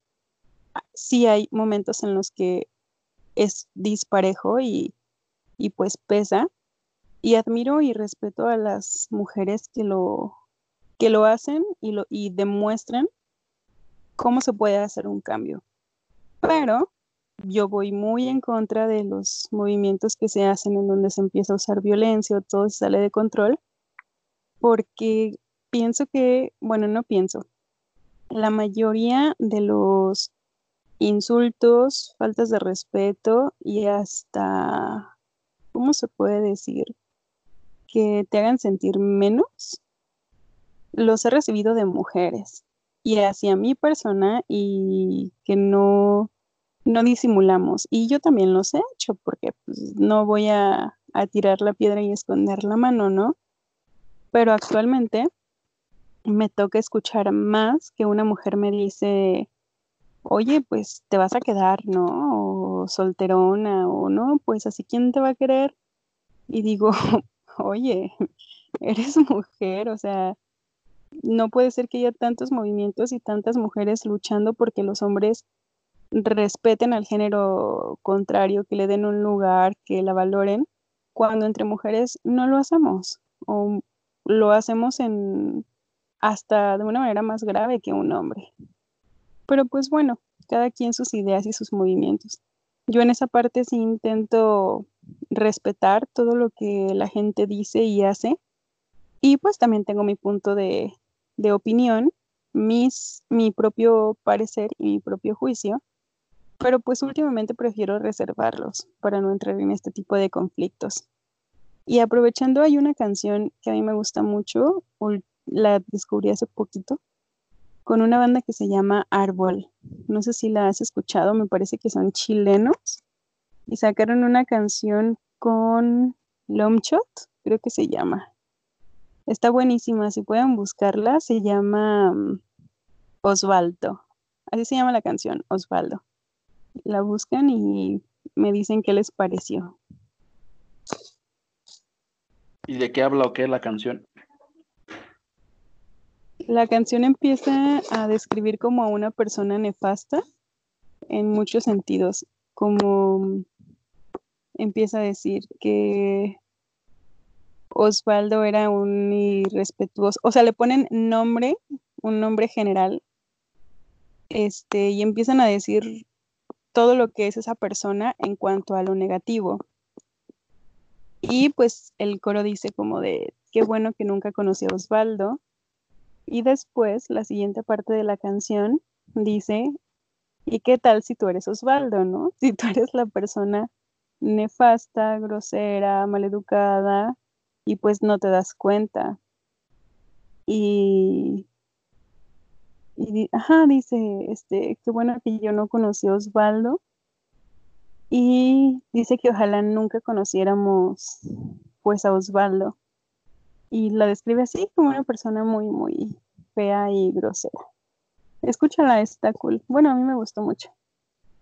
sí hay momentos en los que es disparejo y, y pues pesa. Y admiro y respeto a las mujeres que lo, que lo hacen y, lo, y demuestran cómo se puede hacer un cambio. Pero yo voy muy en contra de los movimientos que se hacen en donde se empieza a usar violencia o todo se sale de control, porque pienso que, bueno, no pienso, la mayoría de los insultos, faltas de respeto y hasta, ¿cómo se puede decir? Que te hagan sentir menos, los he recibido de mujeres y hacia mi persona y que no no disimulamos. Y yo también los he hecho porque pues, no voy a, a tirar la piedra y esconder la mano, ¿no? Pero actualmente me toca escuchar más que una mujer me dice, oye, pues te vas a quedar, ¿no? O solterona, o no, pues así, ¿quién te va a querer? Y digo, (laughs) oye, eres mujer, o sea, no puede ser que haya tantos movimientos y tantas mujeres luchando porque los hombres respeten al género contrario, que le den un lugar, que la valoren, cuando entre mujeres no lo hacemos o lo hacemos en hasta de una manera más grave que un hombre. Pero pues bueno, cada quien sus ideas y sus movimientos. Yo en esa parte sí intento respetar todo lo que la gente dice y hace. Y pues también tengo mi punto de, de opinión, mis, mi propio parecer y mi propio juicio pero pues últimamente prefiero reservarlos para no entrar en este tipo de conflictos. Y aprovechando, hay una canción que a mí me gusta mucho, la descubrí hace poquito, con una banda que se llama Árbol. No sé si la has escuchado, me parece que son chilenos. Y sacaron una canción con Lomchot, creo que se llama. Está buenísima, si pueden buscarla, se llama mm, Osvaldo. Así se llama la canción, Osvaldo la buscan y me dicen qué les pareció. ¿Y de qué habla o qué la canción? La canción empieza a describir como a una persona nefasta en muchos sentidos, como empieza a decir que Osvaldo era un irrespetuoso, o sea, le ponen nombre, un nombre general, este, y empiezan a decir todo lo que es esa persona en cuanto a lo negativo. Y pues el coro dice como de, qué bueno que nunca conocí a Osvaldo. Y después, la siguiente parte de la canción dice, ¿y qué tal si tú eres Osvaldo, no? Si tú eres la persona nefasta, grosera, maleducada, y pues no te das cuenta. Y y ajá, dice, este, qué bueno que yo no conocí a Osvaldo. Y dice que ojalá nunca conociéramos pues a Osvaldo. Y la describe así como una persona muy, muy fea y grosera. Escúchala, está cool. Bueno, a mí me gustó mucho.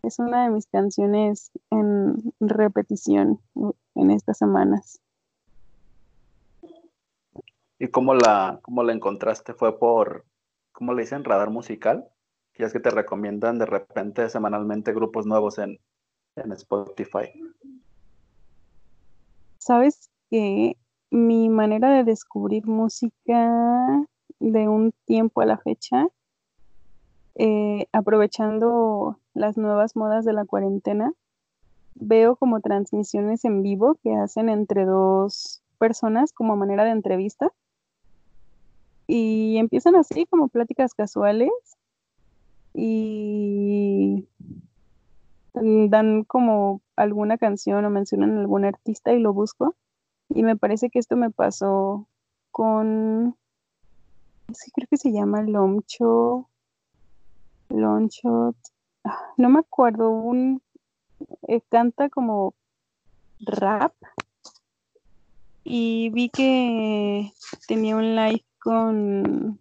Es una de mis canciones en repetición en estas semanas. ¿Y cómo la, cómo la encontraste? ¿Fue por, ¿cómo le dicen? Radar musical. Y es que te recomiendan de repente semanalmente grupos nuevos en, en Spotify. Sabes que mi manera de descubrir música de un tiempo a la fecha, eh, aprovechando las nuevas modas de la cuarentena, veo como transmisiones en vivo que hacen entre dos personas como manera de entrevista y empiezan así como pláticas casuales y dan como alguna canción o mencionan algún artista y lo busco. Y me parece que esto me pasó con, sí, creo que se llama Lomcho, Longshot, ah, no me acuerdo, un, eh, canta como rap y vi que tenía un live con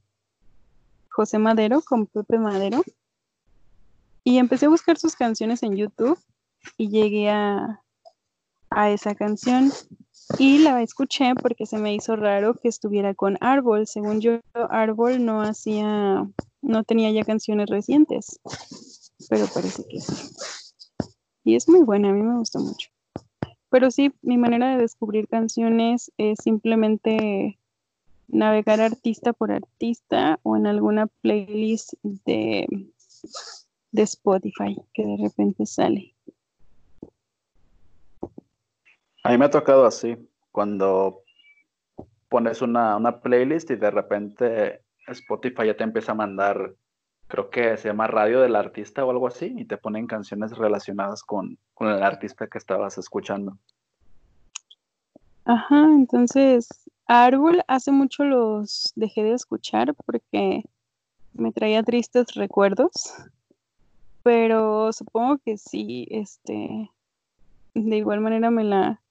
José Madero, con Pepe Madero. Y empecé a buscar sus canciones en YouTube y llegué a, a esa canción y la escuché porque se me hizo raro que estuviera con Árbol. Según yo, Árbol no hacía, no tenía ya canciones recientes, pero parece que sí. Y es muy buena, a mí me gustó mucho. Pero sí, mi manera de descubrir canciones es simplemente navegar artista por artista o en alguna playlist de, de Spotify que de repente sale. A mí me ha tocado así, cuando pones una, playlist y de repente Spotify ya te empieza a mandar, creo que se llama radio del artista o algo así, y te ponen canciones relacionadas con, con el artista que estabas escuchando. Ajá, entonces Árbol hace mucho los dejé de escuchar porque me traía tristes recuerdos, pero supongo que sí, este, de igual manera me la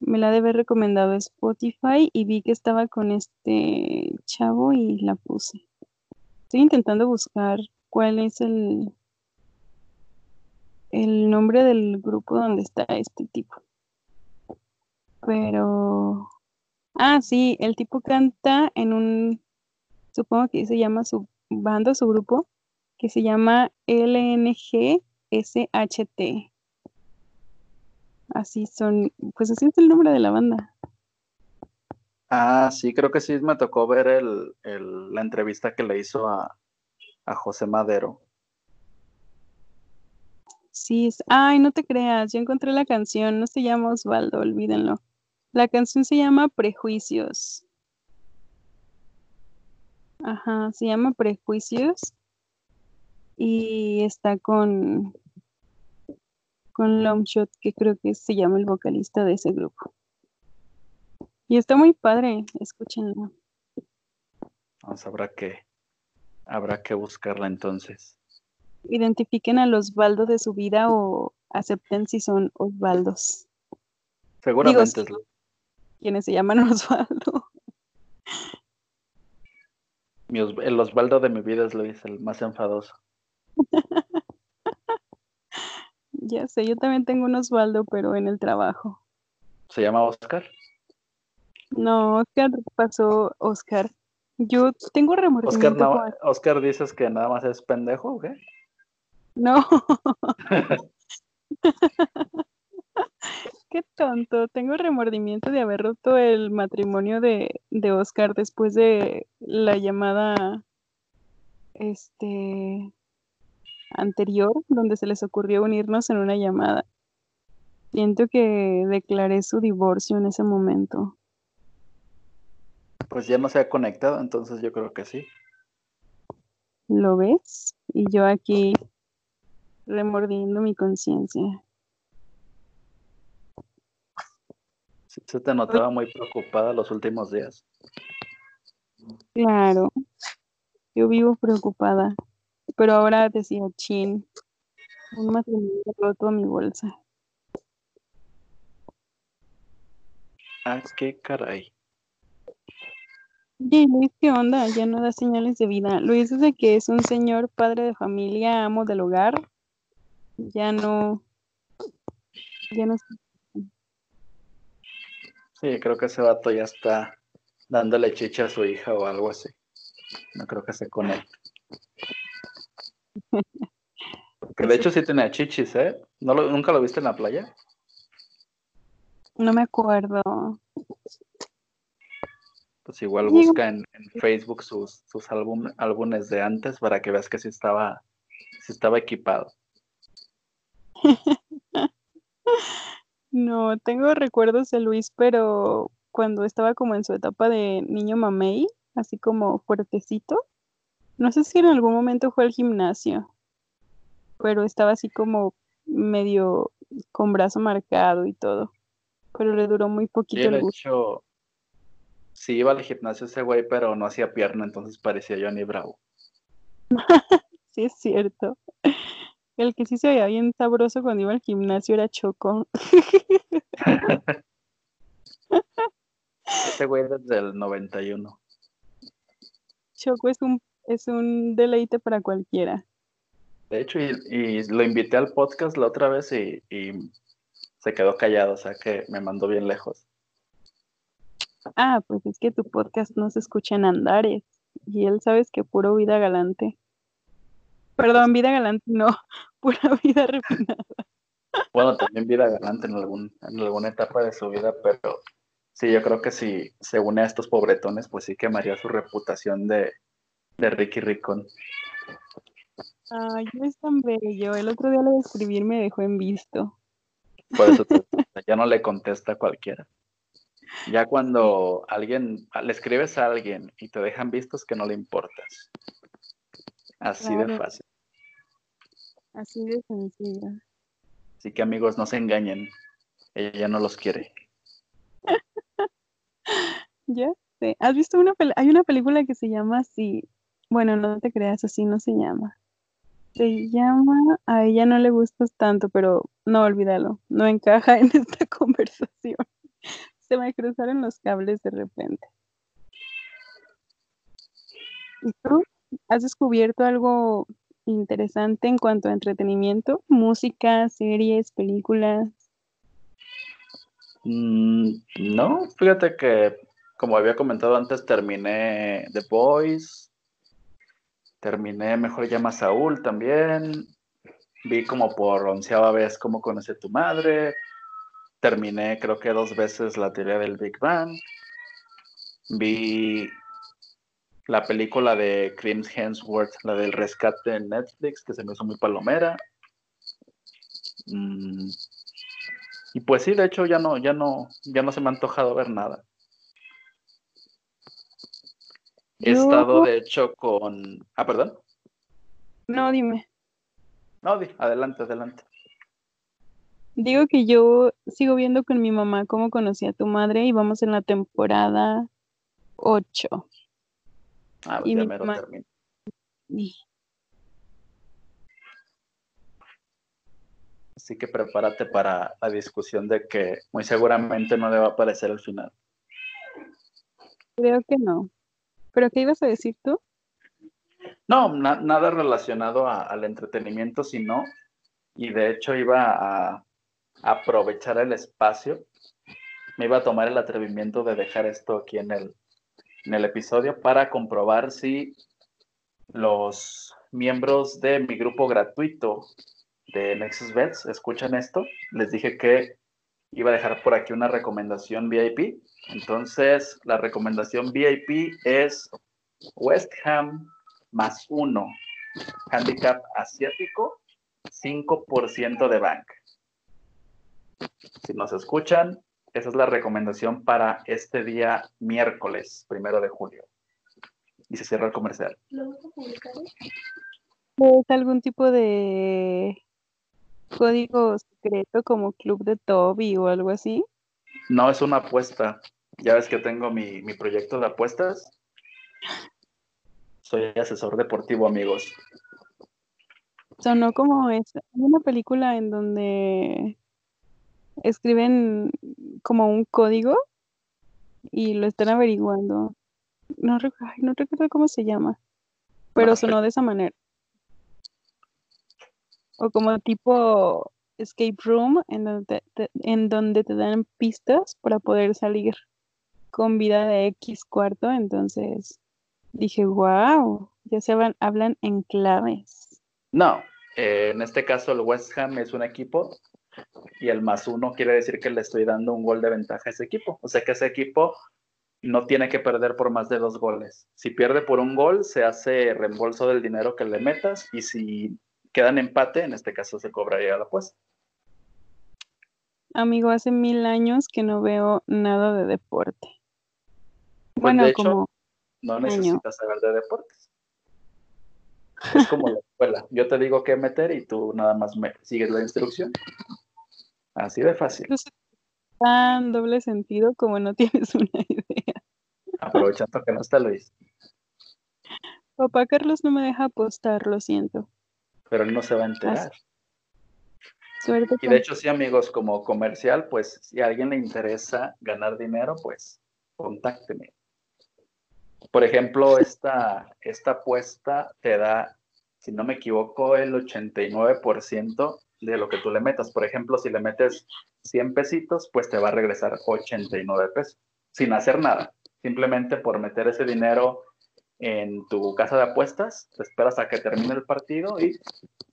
me la debe recomendado Spotify y vi que estaba con este chavo y la puse. Estoy intentando buscar cuál es el, el nombre del grupo donde está este tipo. Pero... Ah, sí, el tipo canta en un... Supongo que se llama su banda, su grupo, que se llama LNGSHT. Así son, pues así es el nombre de la banda. Ah, sí, creo que sí me tocó ver el, la entrevista que le hizo a, a José Madero. Sí, es, ay, no te creas, yo encontré la canción, no se llama Osvaldo, olvídenlo. La canción se llama Prejuicios. Ajá, se llama Prejuicios. Y está con, con Longshot, que creo que se llama el vocalista de ese grupo. Y está muy padre, escúchenlo. Vamos, habrá que, habrá que buscarla entonces. Identifiquen a los Osvaldo de su vida o acepten si son Osvaldos. Seguramente quienes se llaman (laughs) Osvaldo. el Osvaldo de mi vida es Luis, el más enfadoso. (laughs) Ya sé, yo también tengo un Osvaldo, pero en el trabajo. ¿Se llama Oscar? No, Oscar pasó Oscar. Yo tengo remordimiento. Oscar, Oscar dices que nada más es pendejo, ¿o qué? No. (laughs) Qué tonto. Tengo remordimiento de haber roto el matrimonio de, de Oscar después de la llamada este anterior donde se les ocurrió unirnos en una llamada. Siento que declaré su divorcio en ese momento. Pues ya no se ha conectado, entonces yo creo que sí. ¿Lo ves? Y yo aquí remordiendo mi conciencia. Se te notaba muy preocupada los últimos días. Claro, yo vivo preocupada. Pero ahora decía, chin, un matrimonio roto a mi bolsa. Ah, qué caray. Oye, Luis, ¿qué onda? Ya no da señales de vida. Luis dice que es un señor padre de familia, amo del hogar. Ya no. Ya no. Sí, creo que ese vato ya está dándole chicha a su hija o algo así. No creo que se conecte. Que de hecho sí tenía chichis, ¿eh? ¿No ¿Nunca lo viste en la playa? No me acuerdo. Pues igual busca en, Facebook sus, sus álbumes de antes para que veas que sí estaba, sí estaba equipado. (laughs) no, tengo recuerdos de Luis, pero cuando estaba como en su etapa de niño mamey, así como fuertecito. No sé si en algún momento fue al gimnasio pero estaba así como medio con brazo marcado y todo. Pero le duró muy poquito Sí, el de gusto. hecho, sí iba al gimnasio ese güey, pero no hacía pierna, entonces parecía Johnny Bravo. (laughs) Sí, es cierto. El que sí se veía bien sabroso cuando iba al gimnasio era Choco. (laughs) Ese güey desde el 91. Choco es un, es un deleite para cualquiera. De hecho, y, y lo invité al podcast la otra vez y, y se quedó callado, o sea que me mandó bien lejos. Ah, pues es que tu podcast no se escucha en Andares. Y él sabes que puro vida galante. Perdón, vida galante no, (laughs) pura vida refinada. Bueno, también vida galante en, algún, en alguna etapa de su vida, pero sí, yo creo que si se une a estos pobretones, pues sí quemaría su reputación de, de Ricky Ricón. Ay, no es tan bello. El otro día lo de escribir me dejó en visto. Por eso (laughs) te- ya no le contesta a cualquiera. Ya cuando alguien le escribes a alguien y te dejan vistos que no le importas. Así de fácil. Así de sencillo. Así que amigos, no se engañen. Ella ya no los quiere. (laughs) Ya sé. ¿Has visto una Hay una película que se llama así. Bueno, no te creas, así no se llama. Se llama A ella no le gustas tanto, pero no olvídalo. No encaja en (laughs) esta conversación. Se me cruzaron los cables de repente. ¿Y tú? ¿Has descubierto algo interesante en cuanto a entretenimiento? Música, series, películas. Mm, no, fíjate que, como había comentado antes, terminé The Boys, terminé Mejor llama Saúl también, vi como por onceava vez cómo conocí a tu madre, terminé creo que dos veces la teoría del Big Bang, vi la película de Chris Hemsworth, la del rescate en Netflix, que se me hizo muy palomera. Mm, y pues sí, de hecho ya no, ya no, ya no se me ha antojado ver nada. He Yo- estado de hecho con. Ah, perdón. No, dime. No, di, adelante, adelante. Digo que yo sigo viendo con mi mamá cómo conocí a tu madre y vamos en la temporada 8. Ah, Y ya mi mero termino. Así que prepárate para la discusión de que muy seguramente no le va a aparecer el final. Creo que no. ¿Pero qué ibas a decir tú? No, na- nada relacionado a- al entretenimiento, sino, y de hecho iba a, a aprovechar el espacio, me iba a tomar el atrevimiento de dejar esto aquí en el, en el episodio para comprobar si los miembros de mi grupo gratuito de Nexus Bets escuchan esto. Les dije que iba a dejar por aquí una recomendación VIP. Entonces, la recomendación VIP es West Ham más uno. Handicap asiático, 5% de bank. Si nos escuchan, esa es la recomendación para este día miércoles, primero de julio. Y se cierra el comercial. ¿Es algún tipo de código secreto como Club de Toby o algo así? No es una apuesta. Ya ves que tengo mi, mi proyecto de apuestas. Soy asesor deportivo, amigos. Sonó como es hay una película en donde escriben como un código y lo están averiguando. No, ay, no recuerdo cómo se llama, pero No, sonó de esa manera. O como tipo escape room en donde te, en donde te dan pistas para poder salir con vida de X cuarto. Entonces dije, wow, ya se hablan, hablan en claves. No, eh, en este caso el West Ham es un equipo y el más uno quiere decir que le estoy dando un gol de ventaja a ese equipo. O sea que ese equipo no tiene que perder por más de dos goles. Si pierde por un gol, se hace reembolso del dinero que le metas y si quedan empate, en este caso se cobraría la apuesta. Amigo, hace mil años que no veo nada de deporte. Pues, Bueno, de hecho, como No Año. necesitas saber de deportes. Es como la escuela. Yo te digo qué meter y tú nada más me sigues la instrucción. Así de fácil. Tan doble sentido como no (laughs) tienes una idea. Aprovechando que no está Luis. Papá Carlos no me deja apostar, lo siento. Pero él no se va a enterar. Suerte y de hecho, sí, amigos, como comercial, pues si a alguien le interesa ganar dinero, pues contácteme. Por ejemplo, esta, esta apuesta te da, si no me equivoco, el 89% de lo que tú le metas. Por ejemplo, si le metes 100 pesitos, pues te va a regresar 89 pesos, sin hacer nada. Simplemente por meter ese dinero en tu casa de apuestas, te esperas a que termine el partido y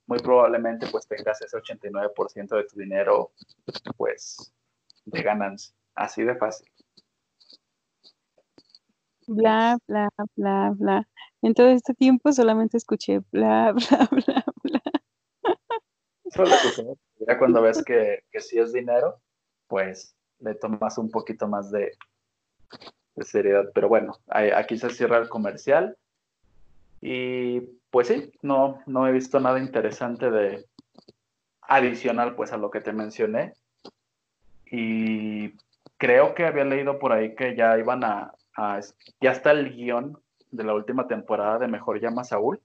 muy probablemente pues tengas ese 89% de tu dinero pues de ganancia. Así de fácil. Bla, bla, bla, bla. En todo este tiempo solamente escuché bla, (laughs) bla, bla, bla. Solo ya cuando ves que, que sí es dinero, pues le tomas un poquito más de, de seriedad. Pero bueno, aquí se cierra el comercial. Y pues sí, no, no he visto nada interesante de adicional pues a lo que te mencioné. Y creo que había leído por ahí que ya iban a, ya está el guion de la última temporada de Mejor llama Saúl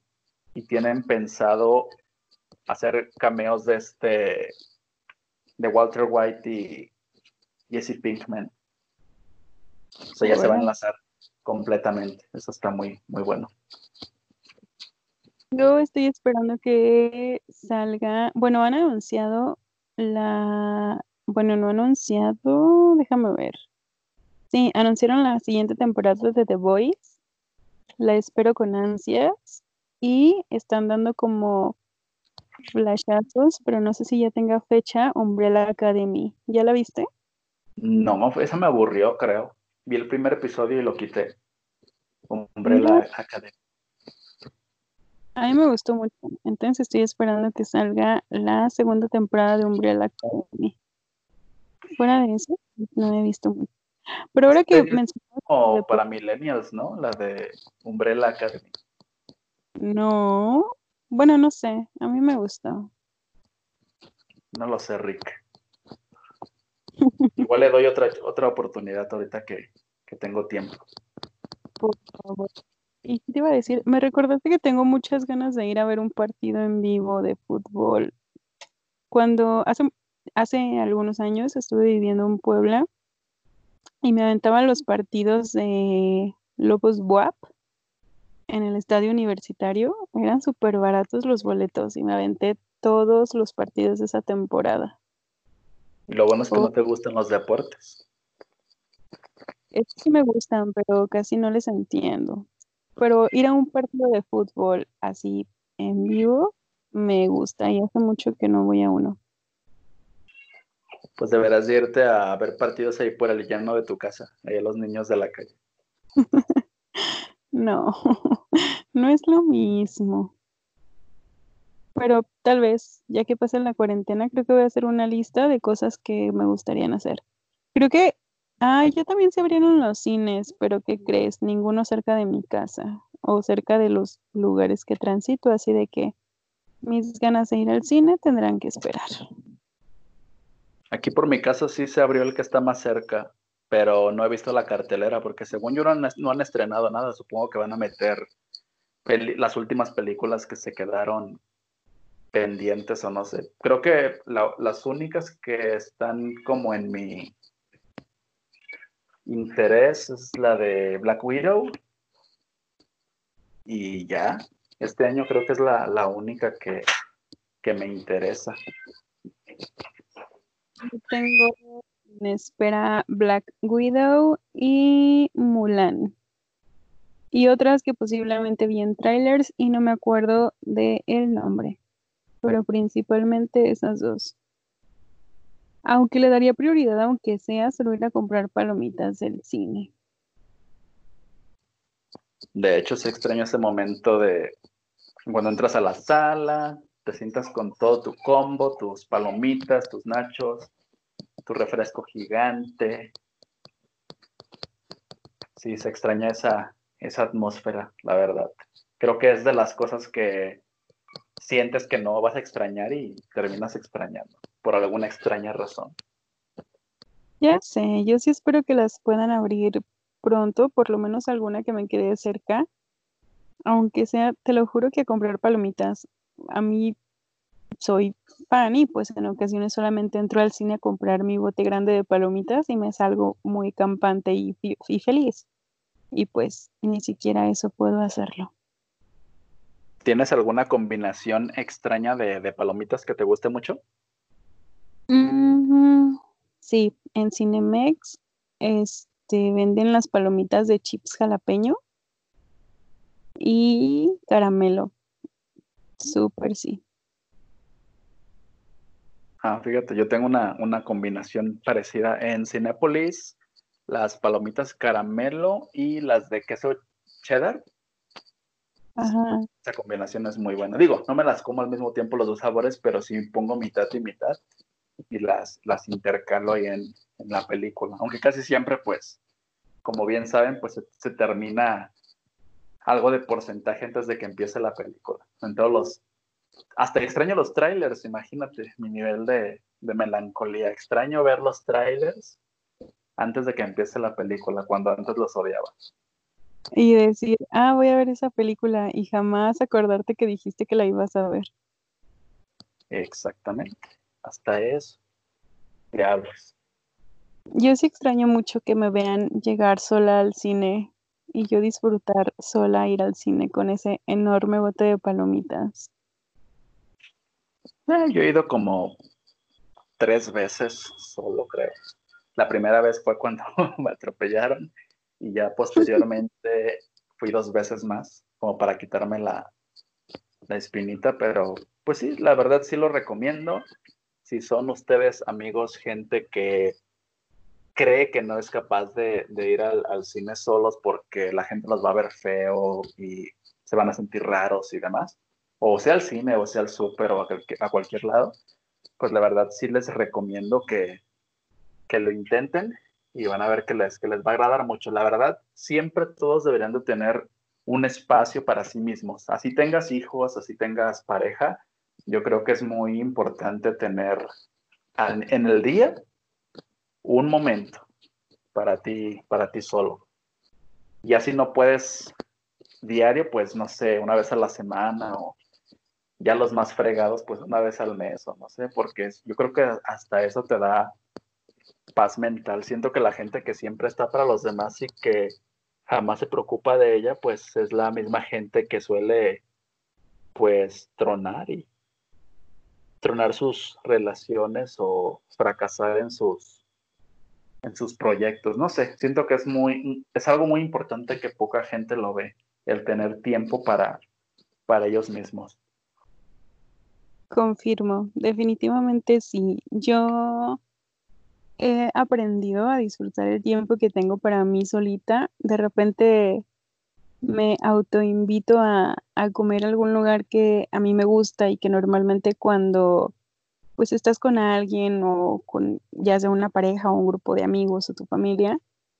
y tienen pensado hacer cameos de este de Walter White y Jesse Pinkman. O sea, ya se va a enlazar completamente. Eso está muy, muy bueno. Yo estoy esperando que salga. Bueno, han anunciado la. Bueno, no anunciado. Déjame ver. Sí, anunciaron la siguiente temporada de The Voice. La espero con ansias. Y están dando como flashazos, pero no sé si ya tenga fecha. Umbrella Academy. ¿Ya la viste? No, esa me aburrió, creo vi el primer episodio y lo quité. Umbrella Academy. A mí me gustó mucho. Entonces estoy esperando que salga la segunda temporada de Umbrella Academy. Fuera de eso, no he visto mucho. Pero ahora que mencionas. O para millennials, ¿no? La de Umbrella Academy. No. Bueno, no sé. A mí me gustó. No lo sé, Rick. (laughs) Igual le doy otra, otra oportunidad ahorita que, tengo tiempo. Por favor. Y te iba a decir, me recordaste que tengo muchas ganas de ir a ver un partido en vivo de fútbol. Cuando hace, hace algunos años estuve viviendo en Puebla y me aventaban los partidos de Lobos Buap en el estadio universitario. Eran súper baratos los boletos y me aventé todos los partidos de esa temporada. Lo bueno es que no te gustan los deportes. Es que me gustan, pero casi no les entiendo. Pero ir a un partido de fútbol así en vivo me gusta y hace mucho que no voy a uno. Pues deberás irte a ver partidos ahí por el llano de tu casa, ahí a los niños de la calle. (laughs) no, (laughs) no es lo mismo pero tal vez, ya que pasa la cuarentena, creo que voy a hacer una lista de cosas que me gustaría hacer. Creo que, ah, ya también se abrieron los cines, pero ¿qué crees? Ninguno cerca de mi casa o cerca de los lugares que transito, así de que mis ganas de ir al cine tendrán que esperar. Aquí por mi casa sí se abrió el que está más cerca, pero no he visto la cartelera porque según yo no han, no han estrenado nada, supongo que van a meter las últimas películas que se quedaron pendientes o no sé. Creo que las únicas que están como en mi interés es la de Black Widow. Y ya, este año creo que es la, única que, que, me interesa. Tengo en espera Black Widow y Mulan. Y otras que posiblemente vi en trailers y no me acuerdo del el nombre pero principalmente esas dos. Aunque le daría prioridad, aunque sea solo a comprar palomitas del cine. De hecho, se extraña ese momento de cuando entras a la sala, te sientas con todo tu combo, tus palomitas, tus nachos, tu refresco gigante. Sí, se extraña esa, esa atmósfera, la verdad. Creo que es de las cosas que sientes que no vas a extrañar y terminas extrañando. por alguna extraña razón. Ya sé, yo sí espero que las puedan abrir pronto, por lo menos alguna que me quede cerca. Aunque sea, te lo juro que comprar palomitas, a mí soy fan y pues en ocasiones solamente entro al cine a comprar mi bote grande de palomitas y me salgo muy campante y, y feliz. Y pues ni siquiera eso puedo hacerlo. ¿Tienes alguna combinación extraña de, palomitas que te guste mucho? sí, en Cinemex este, venden las palomitas de chips jalapeño y caramelo. Súper sí. Ah, fíjate, yo tengo una, una combinación parecida en Cinépolis, las palomitas caramelo y las de queso cheddar esa combinación es muy buena. Digo, no me las como al mismo tiempo los dos sabores, pero sí pongo mitad y mitad y las, las intercalo ahí en, la película. Aunque casi siempre, pues, como bien saben, pues se, termina algo de porcentaje antes de que empiece la película. En todos los... Hasta extraño los trailers, imagínate mi nivel de, de melancolía. Extraño ver los trailers antes de que empiece la película, cuando antes los odiaba. Y decir, ah, voy a ver esa película y jamás acordarte que dijiste que la ibas a ver. Exactamente. Hasta eso. Diablos. Yo sí extraño mucho que me vean llegar sola al cine y yo disfrutar sola ir al cine con ese enorme bote de palomitas. Eh, yo he ido como tres veces solo, creo. La primera vez fue cuando (laughs) me atropellaron y ya posteriormente fui dos veces más como para quitarme la, la espinita, pero pues sí, la verdad sí lo recomiendo. Si son ustedes amigos, gente que cree que no es capaz de, ir al, cine solos porque la gente los va a ver feo y se van a sentir raros y demás, o sea al cine, o sea al súper, o a, cualquier lado, pues la verdad sí les recomiendo que, que lo intenten y van a ver que les, que les va a agradar mucho. La verdad, siempre todos deberían de tener un espacio para sí mismos. Así tengas hijos, así tengas pareja, yo creo que es muy importante tener en el día un momento para ti, para ti solo. Y así no puedes diario, pues no sé, una vez a la semana o ya los más fregados, pues una vez al mes o no sé, porque yo creo que hasta eso te da paz mental. Siento que la gente que siempre está para los demás y que jamás se preocupa de ella, pues es la misma gente que suele, pues, tronar y tronar sus relaciones o fracasar en sus en sus proyectos. No sé, siento que es muy es algo muy importante que poca gente lo ve, el tener tiempo para para ellos mismos. Confirmo, definitivamente sí. Yo he aprendido a disfrutar el tiempo que tengo para mí solita. De repente me autoinvito a, comer algún lugar que a mí me gusta y que normalmente cuando pues estás con alguien o con ya sea una pareja o un grupo de amigos o tu familia,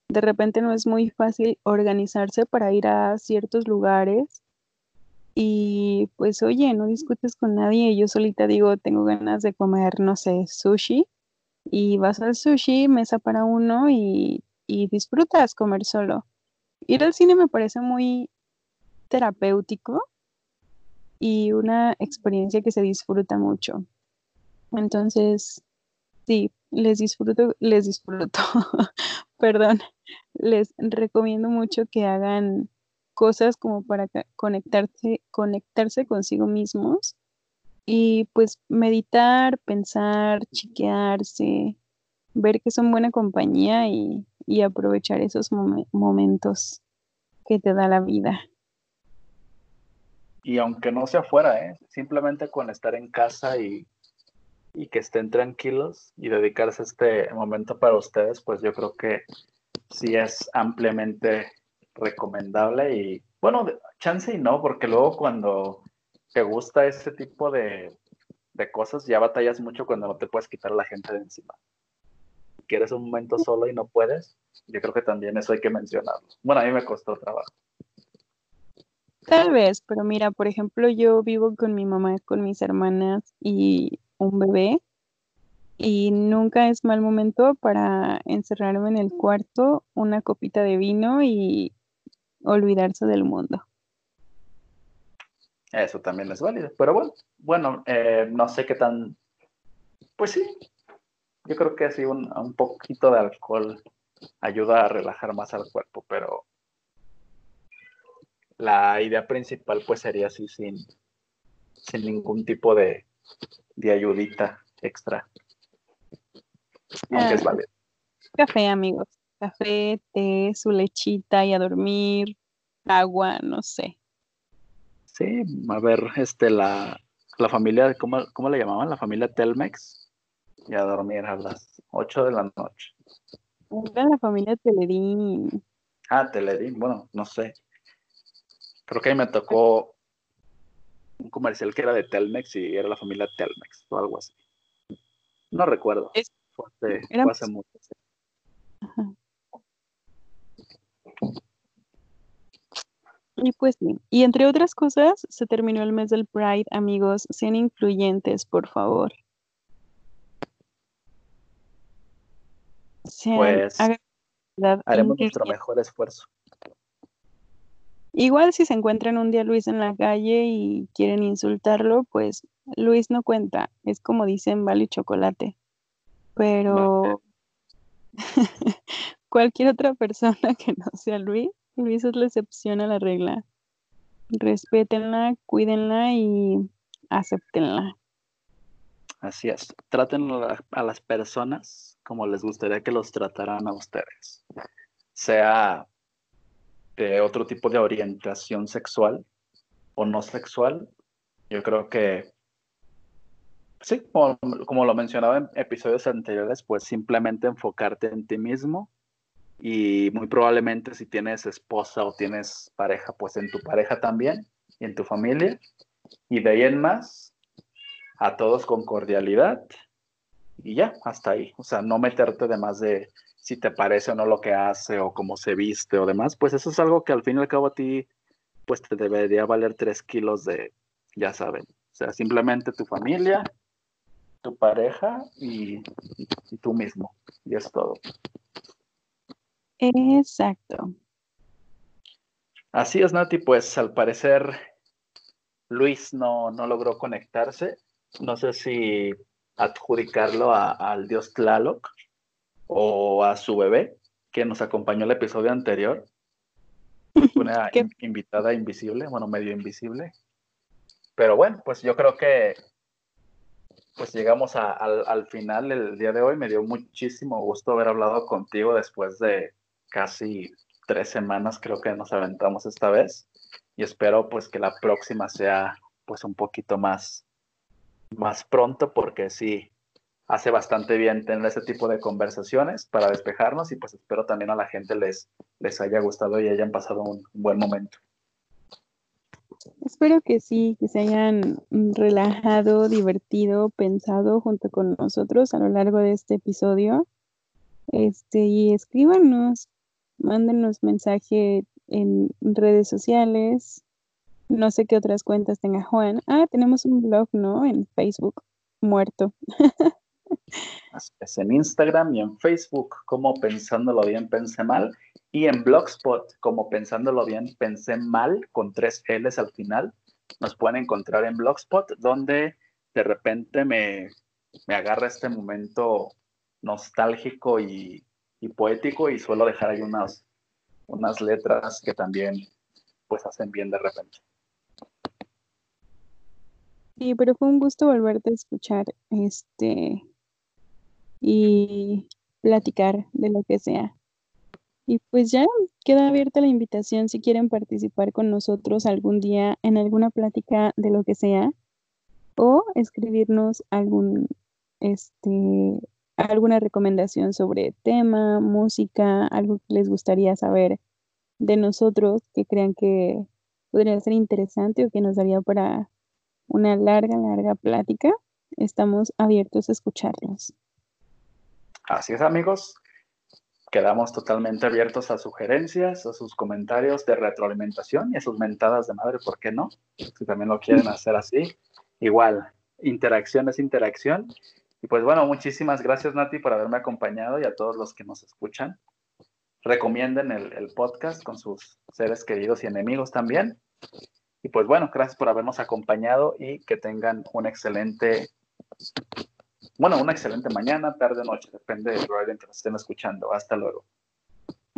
de repente no es muy fácil organizarse para ir a ciertos lugares y pues oye, no discutes con nadie, yo solita digo, tengo ganas de comer, no sé, sushi y vas al sushi, mesa para uno y, disfrutas comer solo. Ir al cine me parece muy terapéutico y una experiencia que se disfruta mucho. Entonces, sí, les disfruto, les disfruto, (laughs) perdón, les recomiendo mucho que hagan cosas como para conectarse, conectarse consigo mismos y pues meditar, pensar, chiquearse, ver que son buena compañía y, aprovechar esos momentos que te da la vida. Y aunque no sea fuera, ¿eh? simplemente con estar en casa y, y que estén tranquilos y dedicarse este momento para ustedes, pues yo creo que sí es ampliamente recomendable y bueno, chance y no, porque luego cuando te gusta ese tipo de, cosas, ya batallas mucho cuando no te puedes quitar la gente de encima. Quieres un momento solo y no puedes, yo creo que también eso hay que mencionarlo. Bueno, a mí me costó trabajo. Tal vez, pero mira, por ejemplo, yo vivo con mi mamá, con mis hermanas y un bebé. y nunca es mal momento para encerrarme en el cuarto, una copita de vino y olvidarse del mundo. Eso también es válido. Pero bueno, bueno, eh, no sé qué tan. Pues sí, yo creo que así un, un poquito de alcohol ayuda a relajar más al cuerpo, pero la idea principal pues sería así sin, sin ningún tipo de, de ayudita extra. Aunque es ah, válido. Café, amigos. Café, té, su lechita y a dormir, agua, no sé. Sí, a ver, este, la, la familia, ¿cómo, ¿cómo le llamaban? La familia Telmex. Y a dormir a las 8 de la noche. Era la familia Teledín. Ah, Teledín, bueno, no sé. Creo que ahí me tocó un comercial que era de Telmex y era la familia Telmex o algo así. No recuerdo. fue, hace, mucho. Y pues sí, y entre otras cosas, se terminó el mes del Pride, amigos, sean influyentes, por favor. pues haremos nuestro mejor esfuerzo. Igual si se encuentran un día Luis en la calle y quieren insultarlo, pues Luis no cuenta, es como dicen vale chocolate. Pero (laughs) cualquier otra persona que no sea Luis, Luis es la excepción a la regla. Respétenla, cuídenla y acéptenla. Así es. Traten a las personas como les gustaría que los trataran a ustedes. Sea de otro tipo de orientación sexual o no sexual. Yo creo que, sí, como, como lo mencionaba en episodios anteriores, pues simplemente enfocarte en ti mismo y muy probablemente si tienes esposa o tienes pareja, pues en tu pareja también y en tu familia. Y de ahí en más, a todos con cordialidad y ya, hasta ahí. O sea, no meterte de más de si te parece o no lo que hace o cómo se viste o demás, pues eso es algo que al fin y al cabo a ti, pues te debería valer tres kilos de, ya saben, o sea, simplemente tu familia, tu pareja y, y tú mismo. Y es todo. Exacto. Así es, Nati, pues al parecer Luis no, no logró conectarse. No sé si adjudicarlo al dios Tlaloc o a su bebé, que nos acompañó el episodio anterior. (laughs) Una invitada invisible, bueno, medio invisible. Pero bueno, pues yo creo que pues llegamos al, al, final el día de hoy. Me dio muchísimo gusto haber hablado contigo después de casi tres semanas, creo que nos aventamos esta vez. Y espero pues que la próxima sea pues un poquito más más pronto porque sí, hace bastante bien tener ese tipo de conversaciones para despejarnos y pues espero también a la gente les, les haya gustado y hayan pasado un, buen momento. Espero que sí, que se hayan relajado, divertido, pensado junto con nosotros a lo largo de este episodio. Este, y escríbanos, mándenos mensaje en redes sociales, no sé qué otras cuentas tenga Juan. Ah, tenemos un blog, ¿no? En Facebook, muerto. (laughs) es, en Instagram y en Facebook como Pensándolo Bien, Pensé Mal. Y en Blogspot como Pensándolo Bien, Pensé Mal, con tres L's al final. Nos pueden encontrar en Blogspot, donde de repente me, me agarra este momento nostálgico y, y, poético y suelo dejar ahí unas, unas letras que también pues hacen bien de repente. Sí, pero fue un gusto volverte a escuchar, este, y platicar de lo que sea. Y pues ya queda abierta la invitación si quieren participar con nosotros algún día en alguna plática de lo que sea o escribirnos algún este alguna recomendación sobre tema, música, algo que les gustaría saber de nosotros que crean que podría ser interesante o que nos daría para una larga, larga plática. Estamos abiertos a escucharlos. Así es, amigos. Quedamos totalmente abiertos a sugerencias, a sus comentarios de retroalimentación y a sus mentadas de madre, ¿por qué no? Si también lo quieren hacer así. Igual, interacción es interacción. Y pues bueno, muchísimas gracias Nati por haberme acompañado y a todos los que nos escuchan. Recomienden el, podcast con sus seres queridos y enemigos también. Y pues bueno, gracias por habernos acompañado y que tengan un excelente, bueno, una excelente mañana, tarde, noche, depende del horario que nos estén escuchando. Hasta luego.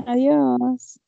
Adiós.